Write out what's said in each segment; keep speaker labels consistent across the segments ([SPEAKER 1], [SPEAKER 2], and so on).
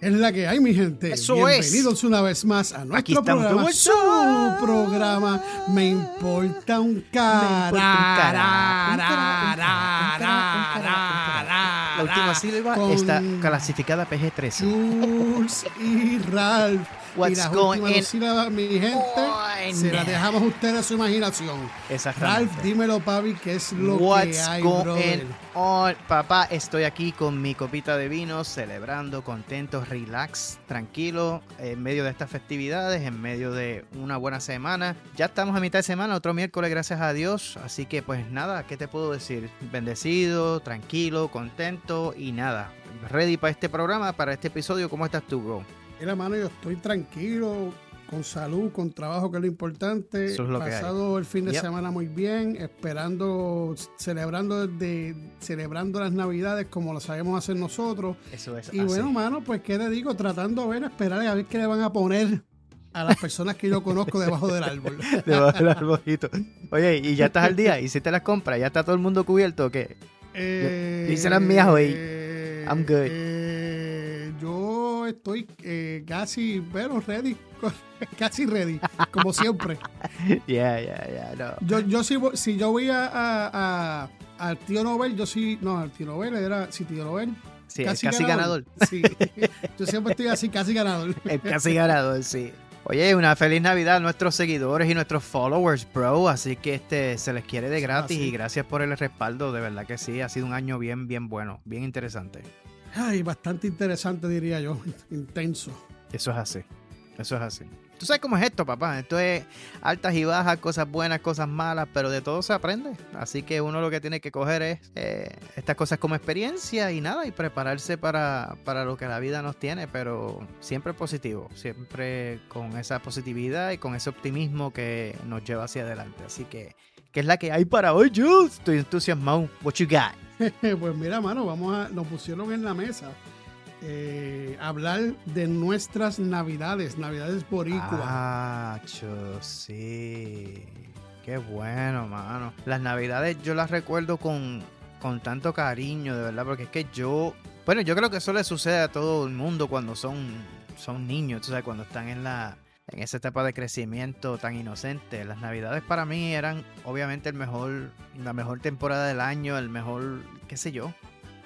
[SPEAKER 1] Es la que hay, mi gente.
[SPEAKER 2] Eso
[SPEAKER 1] Bienvenidos una vez más a nuestro programa. Su programa Me importa un cara.
[SPEAKER 2] La última sílaba está clasificada PG-13.
[SPEAKER 1] Jules y Ralph.
[SPEAKER 2] What's
[SPEAKER 1] y las
[SPEAKER 2] going
[SPEAKER 1] dos sílabas, mi gente,
[SPEAKER 2] on?
[SPEAKER 1] se las dejamos a ustedes a su imaginación.
[SPEAKER 2] Exactamente.
[SPEAKER 1] Ralph, dímelo, papi, ¿qué es lo
[SPEAKER 2] What's
[SPEAKER 1] que hay,
[SPEAKER 2] going
[SPEAKER 1] brother?
[SPEAKER 2] on? Papá, estoy aquí con mi copita de vino, celebrando, contento, relax, tranquilo, en medio de estas festividades, en medio de una buena semana. Ya estamos a mitad de semana, otro miércoles, gracias a Dios. Así que, pues nada, ¿qué te puedo decir? Bendecido, tranquilo, contento y nada. Ready para este programa, para este episodio. ¿Cómo estás tú, bro?
[SPEAKER 1] Mira, mano, yo estoy tranquilo, con salud, con trabajo, que es lo importante.
[SPEAKER 2] Eso es lo que hay.
[SPEAKER 1] Pasado el fin de
[SPEAKER 2] Yep.
[SPEAKER 1] semana muy bien, esperando, celebrando de, celebrando las navidades como lo sabemos hacer nosotros.
[SPEAKER 2] Eso es.
[SPEAKER 1] Y bueno, mano, pues qué te digo, tratando de ver, esperar a ver qué le van a poner a las personas que yo conozco debajo del árbol.
[SPEAKER 2] debajo del arbolito. Oye, ¿y ya estás al día? ¿Hiciste las compras? ¿Ya está todo el mundo cubierto o qué?
[SPEAKER 1] Eh,
[SPEAKER 2] hice las mías hoy.
[SPEAKER 1] eh,
[SPEAKER 2] I'm good.
[SPEAKER 1] eh, estoy eh, casi, pero ready, casi ready, como siempre.
[SPEAKER 2] Ya, ya, ya.
[SPEAKER 1] Yo, yo si, si yo voy a, a- a- al tío Nobel, yo sí, no, al tío Nobel era, si tío Nobel,
[SPEAKER 2] Sí, casi ganador.
[SPEAKER 1] Sí, yo siempre estoy así, casi ganador.
[SPEAKER 2] El casi ganador, sí. Oye, una feliz Navidad a nuestros seguidores y nuestros followers, bro. Así que este se les quiere de gratis y gracias por el respaldo. De verdad que sí, ha sido un año bien, bien bueno, bien interesante.
[SPEAKER 1] Ay, bastante interesante diría yo, intenso.
[SPEAKER 2] Eso es así. Eso es así. Tú sabes cómo es esto, papá. Esto es altas y bajas, cosas buenas, cosas malas, pero de todo se aprende. Así que uno lo que tiene que coger es eh, estas cosas como experiencia y nada, y prepararse para, para lo que la vida nos tiene, pero siempre positivo, siempre con esa positividad y con ese optimismo que nos lleva hacia adelante. Así que, ¿qué es la que hay para hoy, Jules? Estoy entusiasmado. What you got?
[SPEAKER 1] Pues mira, mano, vamos a, nos pusieron en la mesa eh, hablar de nuestras navidades, navidades boricua.
[SPEAKER 2] Ah, sí. Qué bueno, mano. Las navidades yo las recuerdo con, con tanto cariño, de verdad, porque es que yo... Bueno, yo creo que eso le sucede a todo el mundo cuando son, son niños, tú sabes, cuando están en la... En esa etapa de crecimiento tan inocente. Las navidades para mí eran obviamente el mejor, la mejor temporada del año, el mejor, qué sé yo,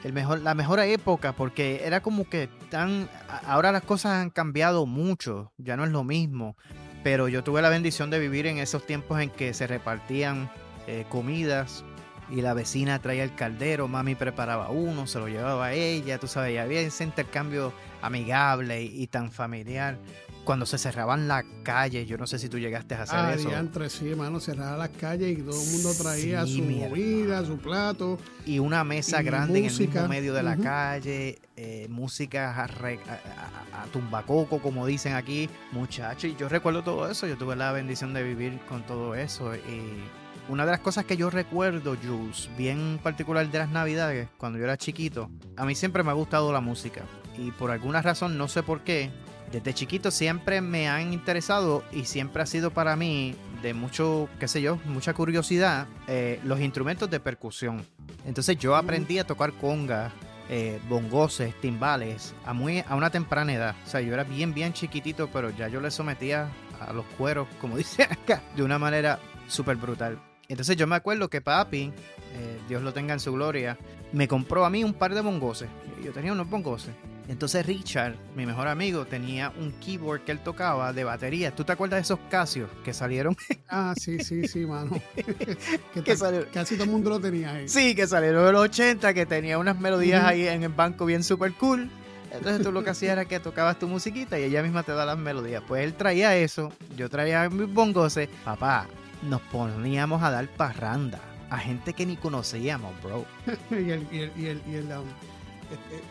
[SPEAKER 2] el mejor, la mejor época, porque era como que tan. Ahora las cosas han cambiado mucho, ya no es lo mismo. Pero yo tuve la bendición de vivir en esos tiempos en que se repartían eh, comidas y la vecina traía el caldero, mami preparaba uno, se lo llevaba a ella, tú sabes, y había ese intercambio amigable y tan familiar. Cuando se cerraban las calles, yo no sé si tú llegaste a hacer
[SPEAKER 1] Ah,
[SPEAKER 2] eso.
[SPEAKER 1] diantre, sí, hermano, cerraba las calles y todo el mundo traía
[SPEAKER 2] Sí,
[SPEAKER 1] su
[SPEAKER 2] mi
[SPEAKER 1] comida, su plato.
[SPEAKER 2] y una mesa
[SPEAKER 1] Y
[SPEAKER 2] grande en el mismo medio de la calle, eh, música a- a tumbacoco, como dicen aquí, muchachos. Y yo recuerdo todo eso, yo tuve la bendición de vivir con todo eso. Y una de las cosas que yo recuerdo, Jules, bien particular de las navidades, cuando yo era chiquito, a mí siempre me ha gustado la música. Y por alguna razón, no sé por qué, desde chiquito siempre me han interesado y siempre ha sido para mí de mucho, qué sé yo, mucha curiosidad, eh, los instrumentos de percusión. Entonces yo aprendí a tocar conga, eh, bongoses, timbales, a, muy, a una temprana edad. O sea, yo era bien, bien chiquitito, pero ya yo le sometía a los cueros, como dice acá, de una manera súper brutal. Entonces yo me acuerdo que papi, eh, Dios lo tenga en su gloria, me compró a mí un par de bongoses. Yo tenía unos bongoses. Entonces Richard, mi mejor amigo, tenía un keyboard que él tocaba de batería. ¿Tú te acuerdas de esos Casios que salieron?
[SPEAKER 1] Ah, sí, sí, sí, mano. que
[SPEAKER 2] que salieron.
[SPEAKER 1] casi todo el mundo lo tenía ahí.
[SPEAKER 2] Sí, que salieron en los 80, que tenía unas melodías ahí en el banco bien super cool. Entonces tú lo que hacías era que tocabas tu musiquita y ella misma te da las melodías. Pues él traía eso, yo traía mis bongoses. Papá, nos poníamos a dar parranda a gente que ni conocíamos, bro.
[SPEAKER 1] y el, y el, y el, y el, um,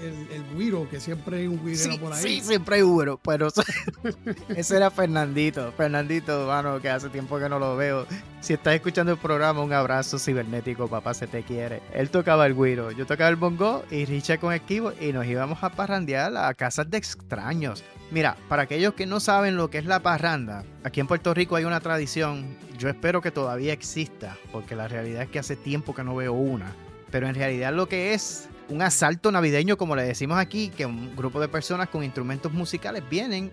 [SPEAKER 1] el, el- güiro, que siempre hay un güirero
[SPEAKER 2] Sí,
[SPEAKER 1] por ahí.
[SPEAKER 2] sí, siempre hay Uber, pero ese era Fernandito. Fernandito, mano, que hace tiempo que no lo veo. Si estás escuchando el programa, un abrazo cibernético, papá, se te quiere. Él tocaba el güiro, yo tocaba el bongo y Richard con keyboard y nos íbamos a parrandear a casas de extraños. Mira, para aquellos que no saben lo que es la parranda, aquí en Puerto Rico hay una tradición, yo espero que todavía exista, porque la realidad es que hace tiempo que no veo una, pero en realidad lo que es un asalto navideño, como le decimos aquí, que un grupo de personas con instrumentos musicales vienen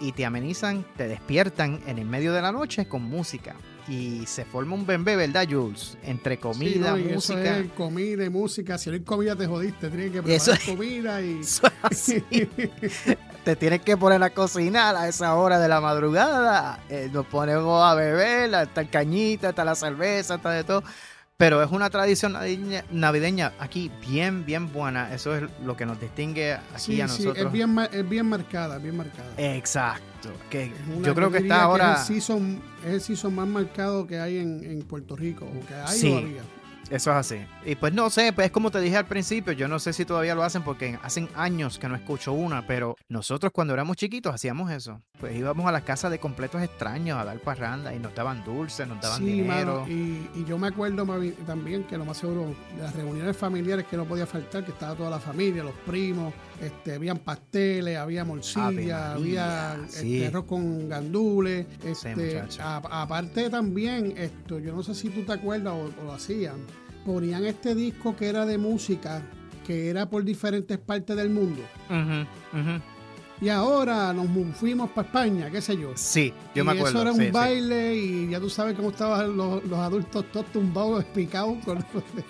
[SPEAKER 2] y te amenizan, te despiertan en el medio de la noche con música. Y se forma un bembé, ¿verdad, Jules? Entre comida,
[SPEAKER 1] Sí, no, y
[SPEAKER 2] música.
[SPEAKER 1] Eso es comida y música. Si no hay comida, te jodiste. Tienes que preparar
[SPEAKER 2] Eso es-
[SPEAKER 1] comida y.
[SPEAKER 2] Eso es así. te tienes que poner a cocinar a esa hora de la madrugada. Eh, nos ponemos a beber, está el cañita, está la cerveza, está de todo. Pero es una tradición navideña, navideña aquí bien, bien buena. Eso es lo que nos distingue aquí
[SPEAKER 1] Sí,
[SPEAKER 2] a
[SPEAKER 1] sí,
[SPEAKER 2] nosotros.
[SPEAKER 1] es bien, es bien marcada, bien marcada.
[SPEAKER 2] Exacto. Que yo creo que está ahora.
[SPEAKER 1] Es el, season, es el season más marcado que hay en, en Puerto Rico, o que hay
[SPEAKER 2] Sí.
[SPEAKER 1] o había.
[SPEAKER 2] Eso es así. Y pues no sé, pues es como te dije al principio, yo no sé si todavía lo hacen porque hacen años que no escucho una, pero nosotros cuando éramos chiquitos hacíamos eso. Pues íbamos a las casas de completos extraños a dar parranda y nos daban dulces, nos daban
[SPEAKER 1] Sí,
[SPEAKER 2] dinero.
[SPEAKER 1] mano, y, y yo me acuerdo también que lo más seguro de las reuniones familiares que no podía faltar, que estaba toda la familia, los primos, este, habían pasteles, había morcilla, había
[SPEAKER 2] sí.
[SPEAKER 1] este, arroz con gandules, este, aparte también, esto, yo no sé si tú te acuerdas o, o lo hacían, ponían este disco que era de música, que era por diferentes partes del mundo. Y ahora nos fuimos para España, qué sé yo.
[SPEAKER 2] Sí, yo
[SPEAKER 1] y
[SPEAKER 2] me acuerdo.
[SPEAKER 1] Eso era un
[SPEAKER 2] sí, sí.
[SPEAKER 1] baile y ya tú sabes cómo estaban los, los adultos todos tumbados, picados, con-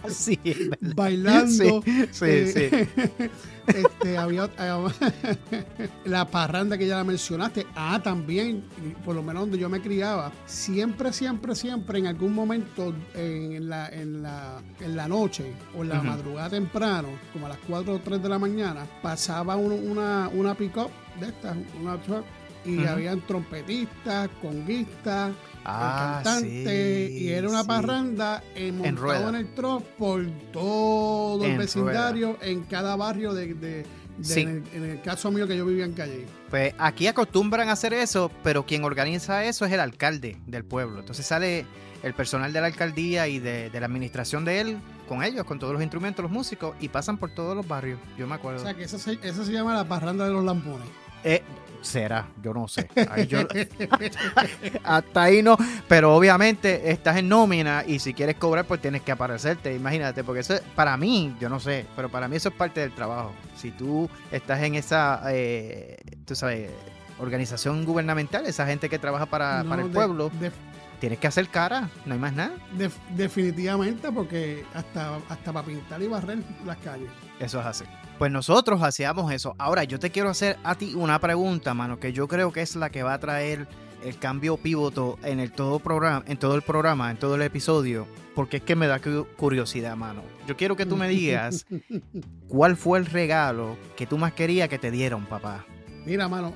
[SPEAKER 2] Sí, es verdad.
[SPEAKER 1] bailando.
[SPEAKER 2] Sí, sí,
[SPEAKER 1] Eh,
[SPEAKER 2] sí.
[SPEAKER 1] este, había la parranda que ya la mencionaste. Ah, también, por lo menos donde yo me criaba, siempre, siempre, siempre, en algún momento en la, en la, en la noche o en la madrugada temprano, como a las 4 o 3 de la mañana, pasaba un- una, una pick-up de estas, una truck, y
[SPEAKER 2] Ujú.
[SPEAKER 1] habían trompetistas, conguistas,
[SPEAKER 2] Ah,
[SPEAKER 1] el cantante,
[SPEAKER 2] sí,
[SPEAKER 1] y era una
[SPEAKER 2] sí.
[SPEAKER 1] parranda eh, montado
[SPEAKER 2] rueda.
[SPEAKER 1] en el truck por todo el
[SPEAKER 2] En
[SPEAKER 1] vecindario, en cada barrio de, de- de-
[SPEAKER 2] Sí.
[SPEAKER 1] en, el, en el caso mío que yo vivía en Calle.
[SPEAKER 2] Pues aquí acostumbran a hacer eso, pero quien organiza eso es el alcalde del pueblo. Entonces sale el personal de la alcaldía y de, de la administración de él con ellos, con todos los instrumentos, los músicos, y pasan por todos los barrios. Yo me
[SPEAKER 1] O
[SPEAKER 2] acuerdo.
[SPEAKER 1] sea que esa se, esa se llama la parranda de los lampones.
[SPEAKER 2] Eh, será, yo no sé. Ahí yo- hasta ahí no. Pero obviamente estás en nómina y si quieres cobrar, pues tienes que aparecerte. Imagínate, porque eso es- para mí, yo no sé, pero para mí eso es parte del trabajo. Si tú estás en esa, eh, tú sabes, organización gubernamental, esa gente que trabaja para,
[SPEAKER 1] No,
[SPEAKER 2] para el
[SPEAKER 1] de-
[SPEAKER 2] pueblo,
[SPEAKER 1] de-
[SPEAKER 2] tienes que hacer cara, no hay más nada.
[SPEAKER 1] de- definitivamente, porque hasta, hasta para pintar y barrer las calles.
[SPEAKER 2] Eso es así. Pues nosotros hacíamos eso. Ahora yo te quiero hacer a ti una pregunta, mano, que yo creo que es la que va a traer el cambio pivoto en el todo programa, en todo el programa, en todo el episodio, porque es que me da cu- curiosidad, mano. Yo quiero que tú me digas cuál fue el regalo que tú más querías que te dieron, papá.
[SPEAKER 1] Mira, mano,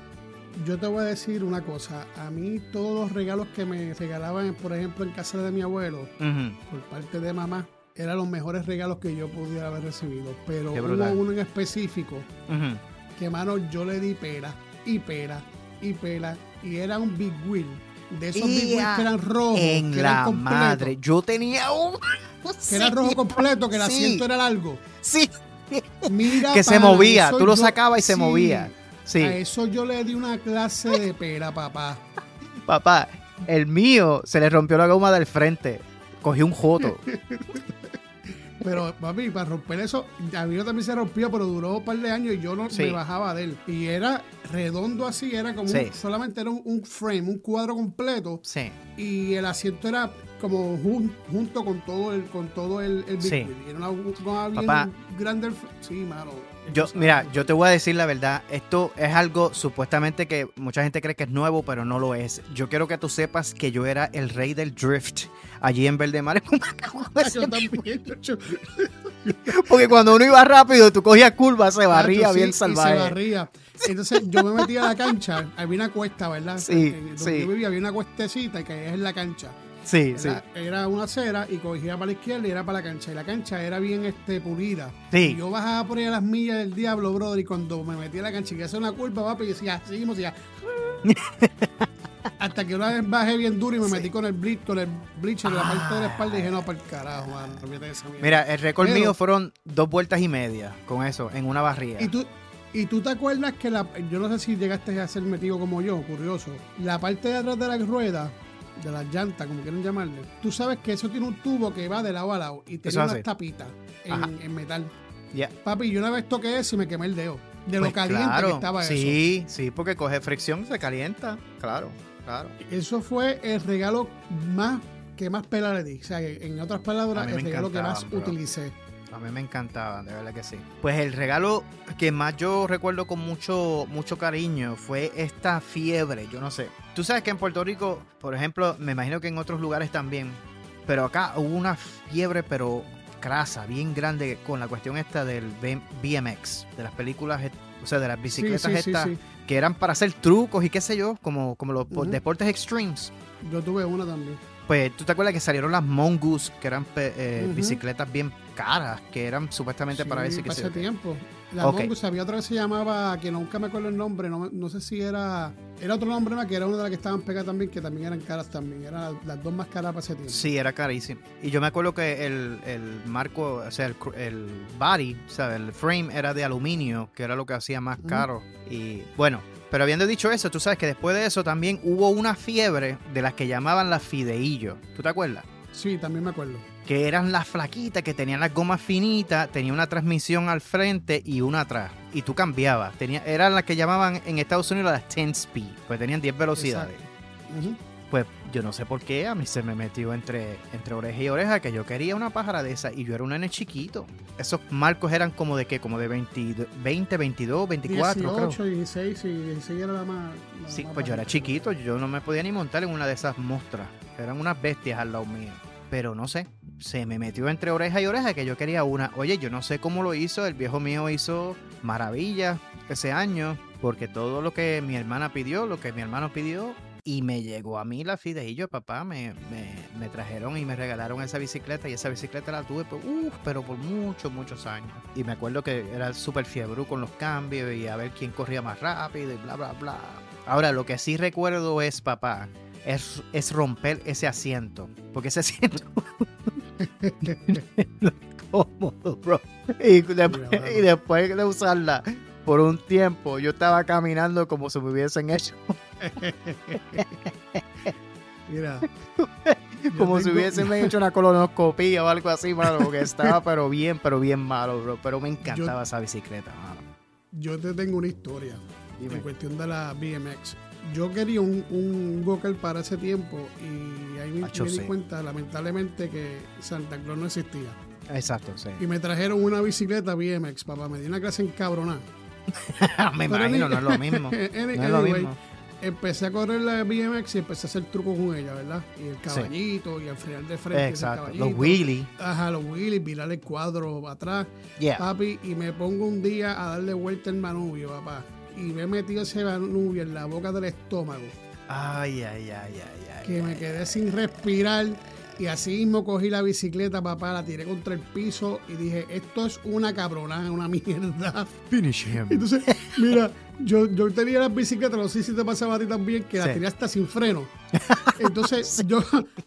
[SPEAKER 1] yo te voy a decir una cosa. A mí todos los regalos que me regalaban, por ejemplo, en casa de mi abuelo, por parte de mamá, eran los mejores regalos que yo pudiera haber recibido. Pero hubo uno en específico que, mano, yo le di pera y pera y pera y era un Big Wheel. De esos Big Wheels
[SPEAKER 2] ¡Ea!
[SPEAKER 1] que eran rojos.
[SPEAKER 2] En
[SPEAKER 1] que eran
[SPEAKER 2] la
[SPEAKER 1] completos,
[SPEAKER 2] madre, yo tenía un...
[SPEAKER 1] Que era rojo completo, que el
[SPEAKER 2] Sí.
[SPEAKER 1] asiento era largo.
[SPEAKER 2] Sí,
[SPEAKER 1] Mira,
[SPEAKER 2] que se movía, tú lo sacabas y se
[SPEAKER 1] sí,
[SPEAKER 2] movía. Sí.
[SPEAKER 1] A eso yo le di una clase de pera, papá.
[SPEAKER 2] Papá, el mío se le rompió la goma del frente. Cogió un joto.
[SPEAKER 1] Pero, papi, para romper eso, a mí también se rompió, pero duró un par de años y yo no
[SPEAKER 2] Sí.
[SPEAKER 1] me bajaba de él. Y era redondo así, era como
[SPEAKER 2] Sí.
[SPEAKER 1] un- solamente era un, un frame, un cuadro completo.
[SPEAKER 2] Sí.
[SPEAKER 1] Y el asiento era como jun- junto con todo el, con todo el, el
[SPEAKER 2] Sí.
[SPEAKER 1] Era una goma bien grande. Sí, mano.
[SPEAKER 2] Yo, mira, yo te voy a decir la verdad. Esto es algo supuestamente que mucha gente cree que es nuevo, pero no lo es. Yo quiero que tú sepas que yo era el rey del drift allí en.
[SPEAKER 1] Yo también. yo-
[SPEAKER 2] Porque cuando uno iba rápido, tú cogías curvas, se barría
[SPEAKER 1] Tacho, sí,
[SPEAKER 2] bien salvaje.
[SPEAKER 1] se barría. Entonces yo me metía a la cancha, había una cuesta, ¿verdad?
[SPEAKER 2] Sí,
[SPEAKER 1] En- donde
[SPEAKER 2] sí.
[SPEAKER 1] Yo vivía, había una cuestecita y caías en la cancha.
[SPEAKER 2] Sí, sí.
[SPEAKER 1] Era, era una acera y cogía para la izquierda y era para la cancha. Y la cancha era bien este, pulida.
[SPEAKER 2] Sí.
[SPEAKER 1] Y yo bajaba por ahí a las millas del diablo, brother. Y cuando me metí a la cancha y que hacer una curva, papi, y decía, seguimos ya. Hasta que una vez bajé bien duro y me metí con el bleach, con el bleach en la parte de la espalda y dije, no, para el carajo, mano. olvídate de esa mierda".
[SPEAKER 2] Mira, el récord
[SPEAKER 1] Pero-
[SPEAKER 2] mío fueron dos vueltas y media con eso, en una barría.
[SPEAKER 1] Y tú, y tú te acuerdas que la, yo no sé si llegaste a ser metido como yo, curioso. La parte de atrás de la rueda, de las llantas, como quieren llamarle, tú sabes que eso tiene un tubo que va de lado a lado y tiene unas tapitas en, en metal.
[SPEAKER 2] Ya.
[SPEAKER 1] Papi, yo una vez toqué eso y me quemé el dedo. De lo
[SPEAKER 2] Pues
[SPEAKER 1] caliente
[SPEAKER 2] claro,
[SPEAKER 1] que estaba eso.
[SPEAKER 2] Sí, sí, porque coge fricción, se calienta. Claro, claro.
[SPEAKER 1] Eso fue el regalo más que más pela le di. O sea, en otras palabras, el regalo que más
[SPEAKER 2] bro.
[SPEAKER 1] utilicé.
[SPEAKER 2] A mí me encantaban, de verdad que sí. Pues el regalo que más yo recuerdo con mucho, mucho cariño fue esta fiebre, yo no sé. Tú sabes que en Puerto Rico, por ejemplo, me imagino que en otros lugares también, pero acá hubo una fiebre, pero crasa, bien grande con la cuestión esta del BMX, de las películas, est- o sea, de las bicicletas
[SPEAKER 1] sí, sí,
[SPEAKER 2] estas,
[SPEAKER 1] sí.
[SPEAKER 2] que eran para hacer trucos y qué sé yo, como, como los deportes extremes.
[SPEAKER 1] Yo tuve una también.
[SPEAKER 2] Pues tú te acuerdas que salieron las Mongoose, que eran eh, bicicletas bien caras, que eran supuestamente para
[SPEAKER 1] Sí,
[SPEAKER 2] ese que
[SPEAKER 1] hace tiempo. La
[SPEAKER 2] Ok.
[SPEAKER 1] Mongoose, había otra que se llamaba, que nunca me acuerdo el nombre, no, no sé si era. Era otro nombre más, que era una de las que estaban pegadas también, que también eran caras también. Eran las dos más caras para ese tiempo.
[SPEAKER 2] Sí, era carísimo. Y yo me acuerdo que el, el marco, o sea, el, el body, ¿sabes? El frame era de aluminio, que era lo que hacía más caro. Y bueno, pero habiendo dicho eso, tú sabes que después de eso también hubo una fiebre de las que llamaban las fideillos. ¿Tú te acuerdas?
[SPEAKER 1] Sí, también me acuerdo.
[SPEAKER 2] Que eran las flaquitas, que tenían las gomas finitas, tenía una transmisión al frente y una atrás. Y tú cambiabas. Tenía, eran las que llamaban en Estados Unidos las 10 speed, pues tenían 10 velocidades. Pues yo no sé por qué a mí se me metió entre, entre oreja y oreja que yo quería una pájara de esa y yo era un nene chiquito. Esos marcos eran como de qué, como de 20, 20 22, 24,
[SPEAKER 1] 18,
[SPEAKER 2] creo.
[SPEAKER 1] 16, y 16 era la más. la
[SPEAKER 2] Sí,
[SPEAKER 1] más
[SPEAKER 2] pues yo era chiquito, yo no me podía ni montar en una de esas mostras. Eran unas bestias al lado mío. Pero no sé, se me metió entre oreja y oreja que yo quería una. Oye, yo no sé cómo lo hizo, el viejo mío hizo maravillas ese año, porque todo lo que mi hermana pidió, lo que mi hermano pidió, y me llegó a mí la fideillo, papá, me, me, me trajeron y me regalaron esa bicicleta, y esa bicicleta la tuve, pero por muchos, muchos años. Y me acuerdo que era súper fiebre con los cambios y a ver quién corría más rápido y bla, bla, bla. Ahora, lo que sí recuerdo es, papá, es, es romper ese asiento. Porque ese asiento no es cómodo, bro. Y, después,
[SPEAKER 1] Mira,
[SPEAKER 2] y después de usarla por un tiempo, yo estaba caminando como si me hubiesen hecho,
[SPEAKER 1] Mira.
[SPEAKER 2] como si hubiesen hecho una colonoscopía o algo así, mano. Porque estaba, pero bien, pero bien malo, bro. Pero me encantaba esa bicicleta, mano.
[SPEAKER 1] Yo te tengo una historia
[SPEAKER 2] Dime.
[SPEAKER 1] en cuestión de la BMX. Yo quería un, un para ese tiempo y ahí me,
[SPEAKER 2] Acho,
[SPEAKER 1] me di
[SPEAKER 2] sí.
[SPEAKER 1] cuenta, lamentablemente, que Santa Claus no existía.
[SPEAKER 2] Exacto, sí.
[SPEAKER 1] Y me trajeron una bicicleta BMX, papá. Me dio una clase encabronada.
[SPEAKER 2] me
[SPEAKER 1] Pero
[SPEAKER 2] imagino,
[SPEAKER 1] ni-
[SPEAKER 2] no es lo mismo. No es lo
[SPEAKER 1] anyway,
[SPEAKER 2] mismo.
[SPEAKER 1] Empecé a correr la BMX y empecé a hacer trucos con ella, ¿verdad? Y el caballito y al frenar de frente.
[SPEAKER 2] Exacto. Los wheelie.
[SPEAKER 1] Ajá, los wheelies, virar el cuadro atrás.
[SPEAKER 2] Yeah.
[SPEAKER 1] Papi, y me pongo un día a darle vuelta el manubrio, papá. Y me he metido ese manubrio en la boca del estómago.
[SPEAKER 2] Ay, ay, ay, ay, ay.
[SPEAKER 1] Que me
[SPEAKER 2] ay,
[SPEAKER 1] quedé sin respirar. Y así mismo cogí la bicicleta, papá, la tiré contra el piso y dije, esto es una cabronada, una mierda.
[SPEAKER 2] Finish him.
[SPEAKER 1] Entonces, mira, yo, yo tenía las bicicletas, no sé si te pasaba a ti también, que
[SPEAKER 2] Sí.
[SPEAKER 1] las tiré hasta sin freno. Entonces, yo,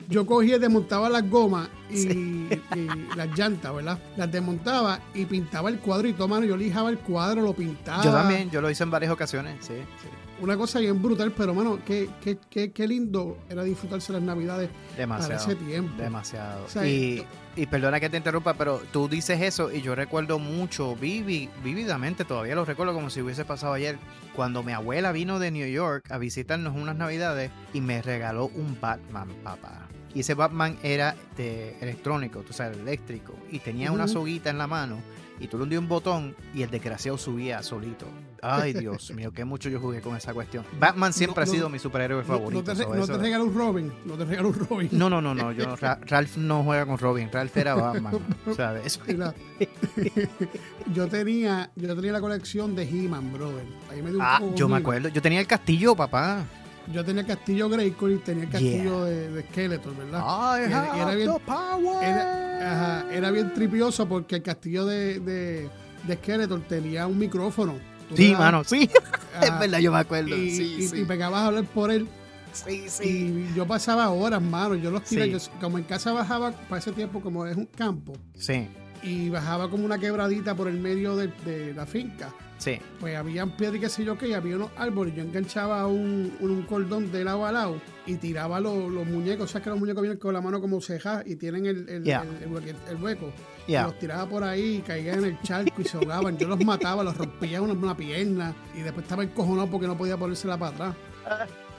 [SPEAKER 1] yo cogía y desmontaba las gomas y, y las llantas, ¿verdad? Las desmontaba y pintaba el cuadrito, mano. Yo lijaba el cuadro, lo pintaba.
[SPEAKER 2] Yo también, yo lo hice en varias ocasiones, sí, sí.
[SPEAKER 1] Una cosa bien brutal, pero, mano, qué, qué, qué, qué lindo era disfrutarse las navidades
[SPEAKER 2] Demasiado.
[SPEAKER 1] para ese tiempo.
[SPEAKER 2] Demasiado.
[SPEAKER 1] O sea,
[SPEAKER 2] y, y perdona que te interrumpa, pero tú dices eso y yo recuerdo mucho, vivi- vívidamente, todavía lo recuerdo como si hubiese pasado ayer, cuando mi abuela vino de New York a visitarnos unas navidades y me regaló un Batman, papá. Y ese Batman era de electrónico, tú sabes, eléctrico, y tenía una soguita en la mano y tú le hundías un botón y el desgraciado subía solito. Ay, Dios mío, qué mucho yo jugué con esa cuestión. Batman siempre
[SPEAKER 1] No,
[SPEAKER 2] ha sido
[SPEAKER 1] no,
[SPEAKER 2] mi superhéroe favorito.
[SPEAKER 1] no te, re-
[SPEAKER 2] so
[SPEAKER 1] no
[SPEAKER 2] eso-
[SPEAKER 1] te regaló un Robin, no te regaló un Robin.
[SPEAKER 2] no, no, no, no. Yo, Ra- Ralph no juega con Robin. Ralph era Batman. ¿Sabes?
[SPEAKER 1] Mira, yo tenía yo tenía la colección de He-Man, brother. Ahí me dio un
[SPEAKER 2] Ah, yo me acuerdo. Yo tenía el castillo, papá.
[SPEAKER 1] Yo tenía el castillo Grayskull y tenía el castillo de, de Skeletor, ¿verdad?
[SPEAKER 2] I
[SPEAKER 1] Era-
[SPEAKER 2] have
[SPEAKER 1] era bien-
[SPEAKER 2] the power.
[SPEAKER 1] Era, ajá, era bien tripioso porque el castillo de, de, de Skeletor tenía un micrófono.
[SPEAKER 2] Sí, mano, sí. es verdad, yo me acuerdo.
[SPEAKER 1] Y,
[SPEAKER 2] sí,
[SPEAKER 1] y-
[SPEAKER 2] sí.
[SPEAKER 1] y pegabas a hablar por él.
[SPEAKER 2] sí, sí.
[SPEAKER 1] Y yo pasaba horas, mano. Yo los tiré.
[SPEAKER 2] Sí.
[SPEAKER 1] yo- como en casa bajaba, para ese tiempo, como es un campo,
[SPEAKER 2] Sí.
[SPEAKER 1] y bajaba como una quebradita por el medio de, de la finca.
[SPEAKER 2] Sí.
[SPEAKER 1] Pues habían piedras y qué sé yo qué, y había unos árboles. Yo enganchaba un, un cordón de lado a lado y tiraba los, los muñecos. O sea, que los muñecos vienen con la mano como ceja y tienen el, el,
[SPEAKER 2] Yeah.
[SPEAKER 1] el hueco.
[SPEAKER 2] Yeah.
[SPEAKER 1] Y los tiraba por ahí y caían en el charco y se ahogaban. Yo los mataba, los rompía una, una pierna y después estaba encojonado porque no podía ponérsela para atrás.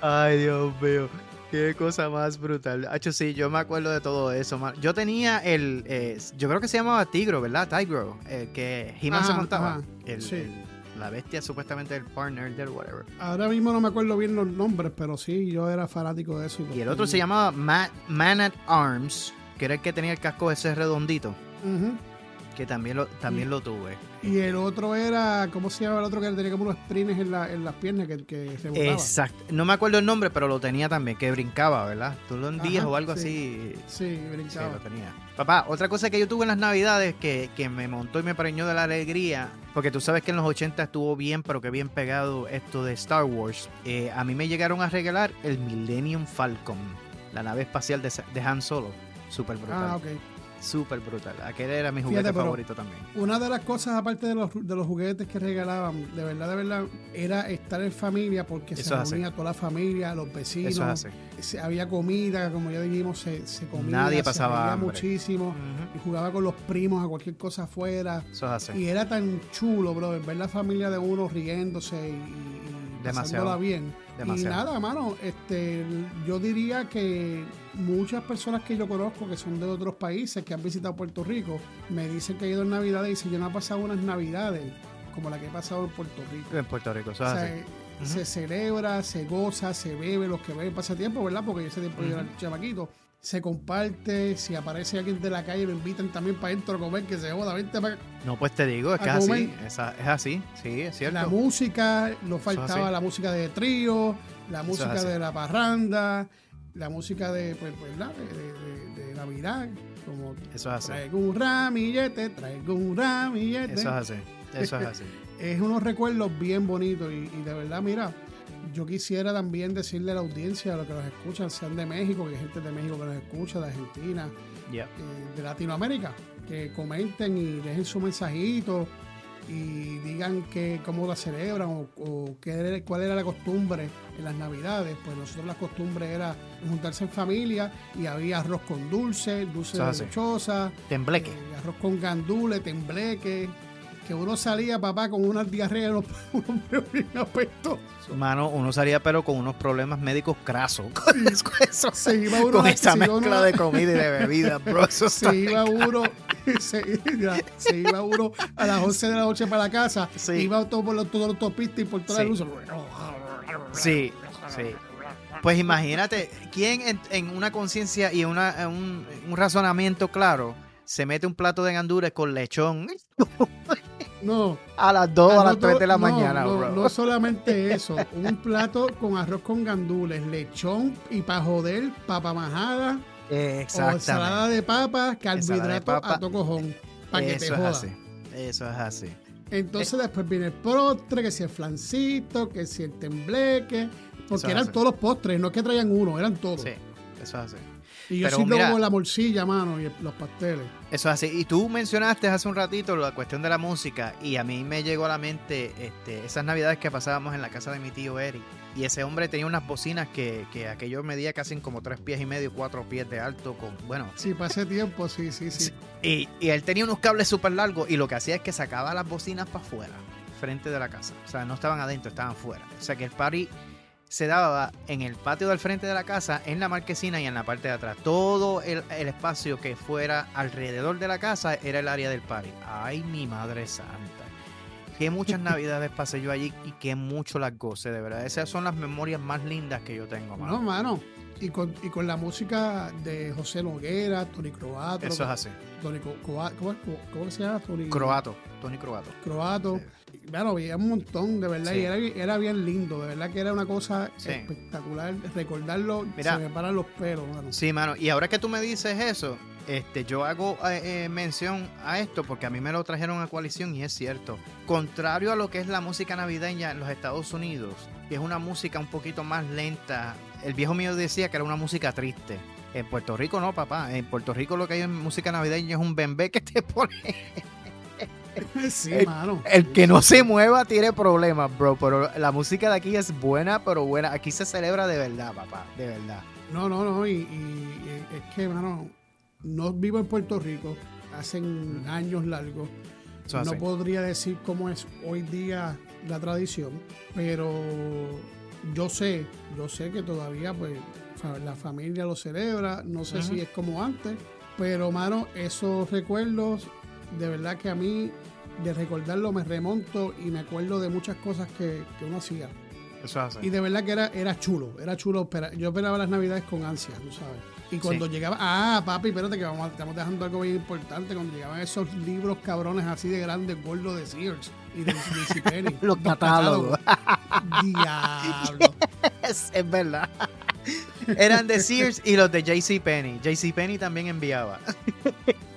[SPEAKER 2] Ay, Dios mío. Qué cosa más brutal. Hacho, sí, yo me acuerdo de todo eso. man. Yo tenía el. eh, yo creo que se llamaba Tigro, ¿verdad? Tigro. El que He-Man se montaba. El-
[SPEAKER 1] sí.
[SPEAKER 2] el- la bestia, supuestamente el partner del whatever.
[SPEAKER 1] Ahora mismo no me acuerdo bien los nombres, pero sí, yo era fanático de eso.
[SPEAKER 2] Y el otro se llamaba Ma- Man at Arms, que era el que tenía el casco ese redondito. Que también lo, también lo tuve.
[SPEAKER 1] Y el otro era, ¿cómo se llama el otro que tenía como unos sprines en, la, en las piernas que, que se botaba?
[SPEAKER 2] Exacto. No me acuerdo el nombre, pero lo tenía también, que brincaba, ¿verdad? Tú lo hundías o algo
[SPEAKER 1] sí.
[SPEAKER 2] así.
[SPEAKER 1] Sí,
[SPEAKER 2] Sí,
[SPEAKER 1] brincaba.
[SPEAKER 2] lo tenía. Papá, otra cosa que yo tuve en las navidades que, que me montó y me preñó de la alegría, porque tú sabes que en los 80 estuvo bien, pero que bien pegado esto de Star Wars. Eh, a mí me llegaron a regalar el Millennium Falcon, la nave espacial de, de Han Solo. Súper brutal.
[SPEAKER 1] Ah, ok.
[SPEAKER 2] Súper brutal. Aquel era mi juguete favorito también.
[SPEAKER 1] Una de las cosas, aparte de los, de los juguetes que regalaban, de verdad, de verdad, era estar en familia porque se
[SPEAKER 2] Eso
[SPEAKER 1] reunía toda la familia, los vecinos. Se- había comida, como ya dijimos, se, se comía.
[SPEAKER 2] Nadie
[SPEAKER 1] se
[SPEAKER 2] pasaba hambre.
[SPEAKER 1] muchísimo. Y jugaba con los primos a cualquier cosa afuera.
[SPEAKER 2] Eso es así.
[SPEAKER 1] Y era tan chulo, bro, ver la familia de uno riéndose y, y
[SPEAKER 2] Demasiado.
[SPEAKER 1] pasándola bien.
[SPEAKER 2] Demasiado.
[SPEAKER 1] Y nada, mano, este, yo diría que muchas personas que yo conozco que son de otros países, que han visitado Puerto Rico, me dicen que han ido en Navidades y dicen, yo no he pasado unas Navidades como la que he pasado en Puerto Rico.
[SPEAKER 2] En Puerto Rico,
[SPEAKER 1] O sea,
[SPEAKER 2] así.
[SPEAKER 1] se celebra, se goza, se bebe, los que beben pasatiempo, ¿verdad? Porque ese tiempo yo era chamaquito. Se comparte, si aparece alguien de la calle, lo invitan también para adentro a comer, que se joda, vente para.
[SPEAKER 2] No, pues te digo, es que es así. Es, así, sí, es cierto.
[SPEAKER 1] La música, no faltaba la música de trío, la música de la parranda, la música de, pues, pues, ¿verdad? de, de- de Navidad, como
[SPEAKER 2] Eso es así.
[SPEAKER 1] traigo un ramillete, traigo un ramillete.
[SPEAKER 2] Eso es así. Eso es así.
[SPEAKER 1] es unos recuerdos bien bonitos y, y de verdad, mira, yo quisiera también decirle a la audiencia, a los que nos escuchan, sean de México, que hay gente de México que nos escucha, de Argentina,
[SPEAKER 2] Ya.
[SPEAKER 1] eh, de Latinoamérica, que comenten y dejen su mensajito y digan que cómo la celebran o, o qué cuál era la costumbre en las navidades. Pues nosotros la costumbre era juntarse en familia y había arroz con dulce, dulce
[SPEAKER 2] Eso
[SPEAKER 1] de lechosa,
[SPEAKER 2] Tembleque.
[SPEAKER 1] eh, arroz con gandule, tembleque, que uno salía, papá, con una diarrea, unos, unos bien apestosos.
[SPEAKER 2] Mano, uno salía pero con unos problemas médicos crasos. Con eso.
[SPEAKER 1] Se iba uno,
[SPEAKER 2] Con esa mezcla
[SPEAKER 1] uno-
[SPEAKER 2] de comida y de bebida, bro. Eso
[SPEAKER 1] se iba uno, se, se iba uno a las 11 de la noche para la casa,
[SPEAKER 2] Sí.
[SPEAKER 1] iba todo por los, todos los autopistas y por todas
[SPEAKER 2] Sí.
[SPEAKER 1] las luces.
[SPEAKER 2] Sí, sí. Pues imagínate, ¿quién en, en una conciencia y una, en un, un razonamiento claro se mete un plato de gandules con lechón
[SPEAKER 1] No,
[SPEAKER 2] a las 2 a
[SPEAKER 1] Ah,
[SPEAKER 2] las
[SPEAKER 1] no
[SPEAKER 2] 3 de la
[SPEAKER 1] no,
[SPEAKER 2] mañana,
[SPEAKER 1] no,
[SPEAKER 2] bro?
[SPEAKER 1] no solamente eso, un plato con arroz con gandules, lechón y para joder, papa majada o ensalada
[SPEAKER 2] Exactamente.
[SPEAKER 1] de papas, carbohidrato
[SPEAKER 2] papa.
[SPEAKER 1] a tocojón, para que te
[SPEAKER 2] Eso es
[SPEAKER 1] joda.
[SPEAKER 2] así. Eso es así.
[SPEAKER 1] Entonces después viene el postre, que si el flancito, que si el tembleque, porque
[SPEAKER 2] Eso
[SPEAKER 1] eran todos los postres, no es que traían uno, eran todos.
[SPEAKER 2] Sí, eso es así.
[SPEAKER 1] Y yo
[SPEAKER 2] Pero
[SPEAKER 1] siento
[SPEAKER 2] mira-
[SPEAKER 1] como la morcilla, mano, y los pasteles.
[SPEAKER 2] Eso es así. Y tú mencionaste hace un ratito la cuestión de la música y a mí me llegó a la mente este, esas navidades que pasábamos en la casa de mi tío Eric. Y ese hombre tenía unas bocinas que, que aquello medía casi como tres pies y medio, cuatro pies de alto. Con, bueno,
[SPEAKER 1] Sí, ese tiempo, sí, sí, sí.
[SPEAKER 2] y, y él tenía unos cables súper largos y lo que hacía es que sacaba las bocinas para afuera, frente de la casa. O sea, no estaban adentro, estaban fuera. O sea que el party se daba en el patio del frente de la casa, en la marquesina y en la parte de atrás. Todo el, el espacio que fuera alrededor de la casa era el área del party. Ay, mi madre santa. Qué muchas navidades pasé yo allí y qué mucho las goce, de verdad. Esas son las memorias más lindas que yo tengo, mano.
[SPEAKER 1] No, mano. Y con, y con la música de José Noguera, Tony Croato.
[SPEAKER 2] Eso es así.
[SPEAKER 1] Tony. Co- cómo se llama? Tony
[SPEAKER 2] Croato, Tony Croato.
[SPEAKER 1] Croato. Bueno, había un montón, de verdad,
[SPEAKER 2] Sí.
[SPEAKER 1] y era, era bien lindo, de verdad que era una cosa
[SPEAKER 2] Sí.
[SPEAKER 1] espectacular. Recordarlo,
[SPEAKER 2] Mira.
[SPEAKER 1] se me paran los pelos, mano.
[SPEAKER 2] Sí, mano. Y ahora que tú me dices eso, este, yo hago eh, eh, mención a esto porque a mí me lo trajeron a coalición y es cierto. Contrario a lo que es la música navideña en los Estados Unidos, que es una música un poquito más lenta. El viejo mío decía que era una música triste. En Puerto Rico no, papá. En Puerto Rico lo que hay en música navideña es un bembé que te pone
[SPEAKER 1] sí,
[SPEAKER 2] el,
[SPEAKER 1] mano.
[SPEAKER 2] El que no se mueva tiene problemas, bro. Pero la música de aquí es buena, pero buena. Aquí se celebra de verdad, papá. De verdad.
[SPEAKER 1] No, no, no. Y, es que, mano, no vivo en Puerto Rico. Hacen años largos.
[SPEAKER 2] Eso
[SPEAKER 1] no podría decir cómo es hoy día la tradición, pero yo sé, yo sé que todavía pues la familia lo celebra, no sé si es como antes, pero mano, esos recuerdos, de verdad que a mí de recordarlo me remonto y me acuerdo de muchas cosas que, que uno hacía.
[SPEAKER 2] Eso es así.
[SPEAKER 1] Y de verdad que era, era chulo, era chulo. yo esperaba las navidades con ansia, tú sabes. Y cuando
[SPEAKER 2] Sí.
[SPEAKER 1] llegaba, ah, papi, espérate que vamos, estamos dejando algo bien importante. Cuando llegaban esos libros cabrones así de grandes, gordos de Sears y de.
[SPEAKER 2] Los catálogos.
[SPEAKER 1] Diablo.
[SPEAKER 2] Es, es verdad. Eran de Sears y los de JCPenney. JCPenney también enviaba.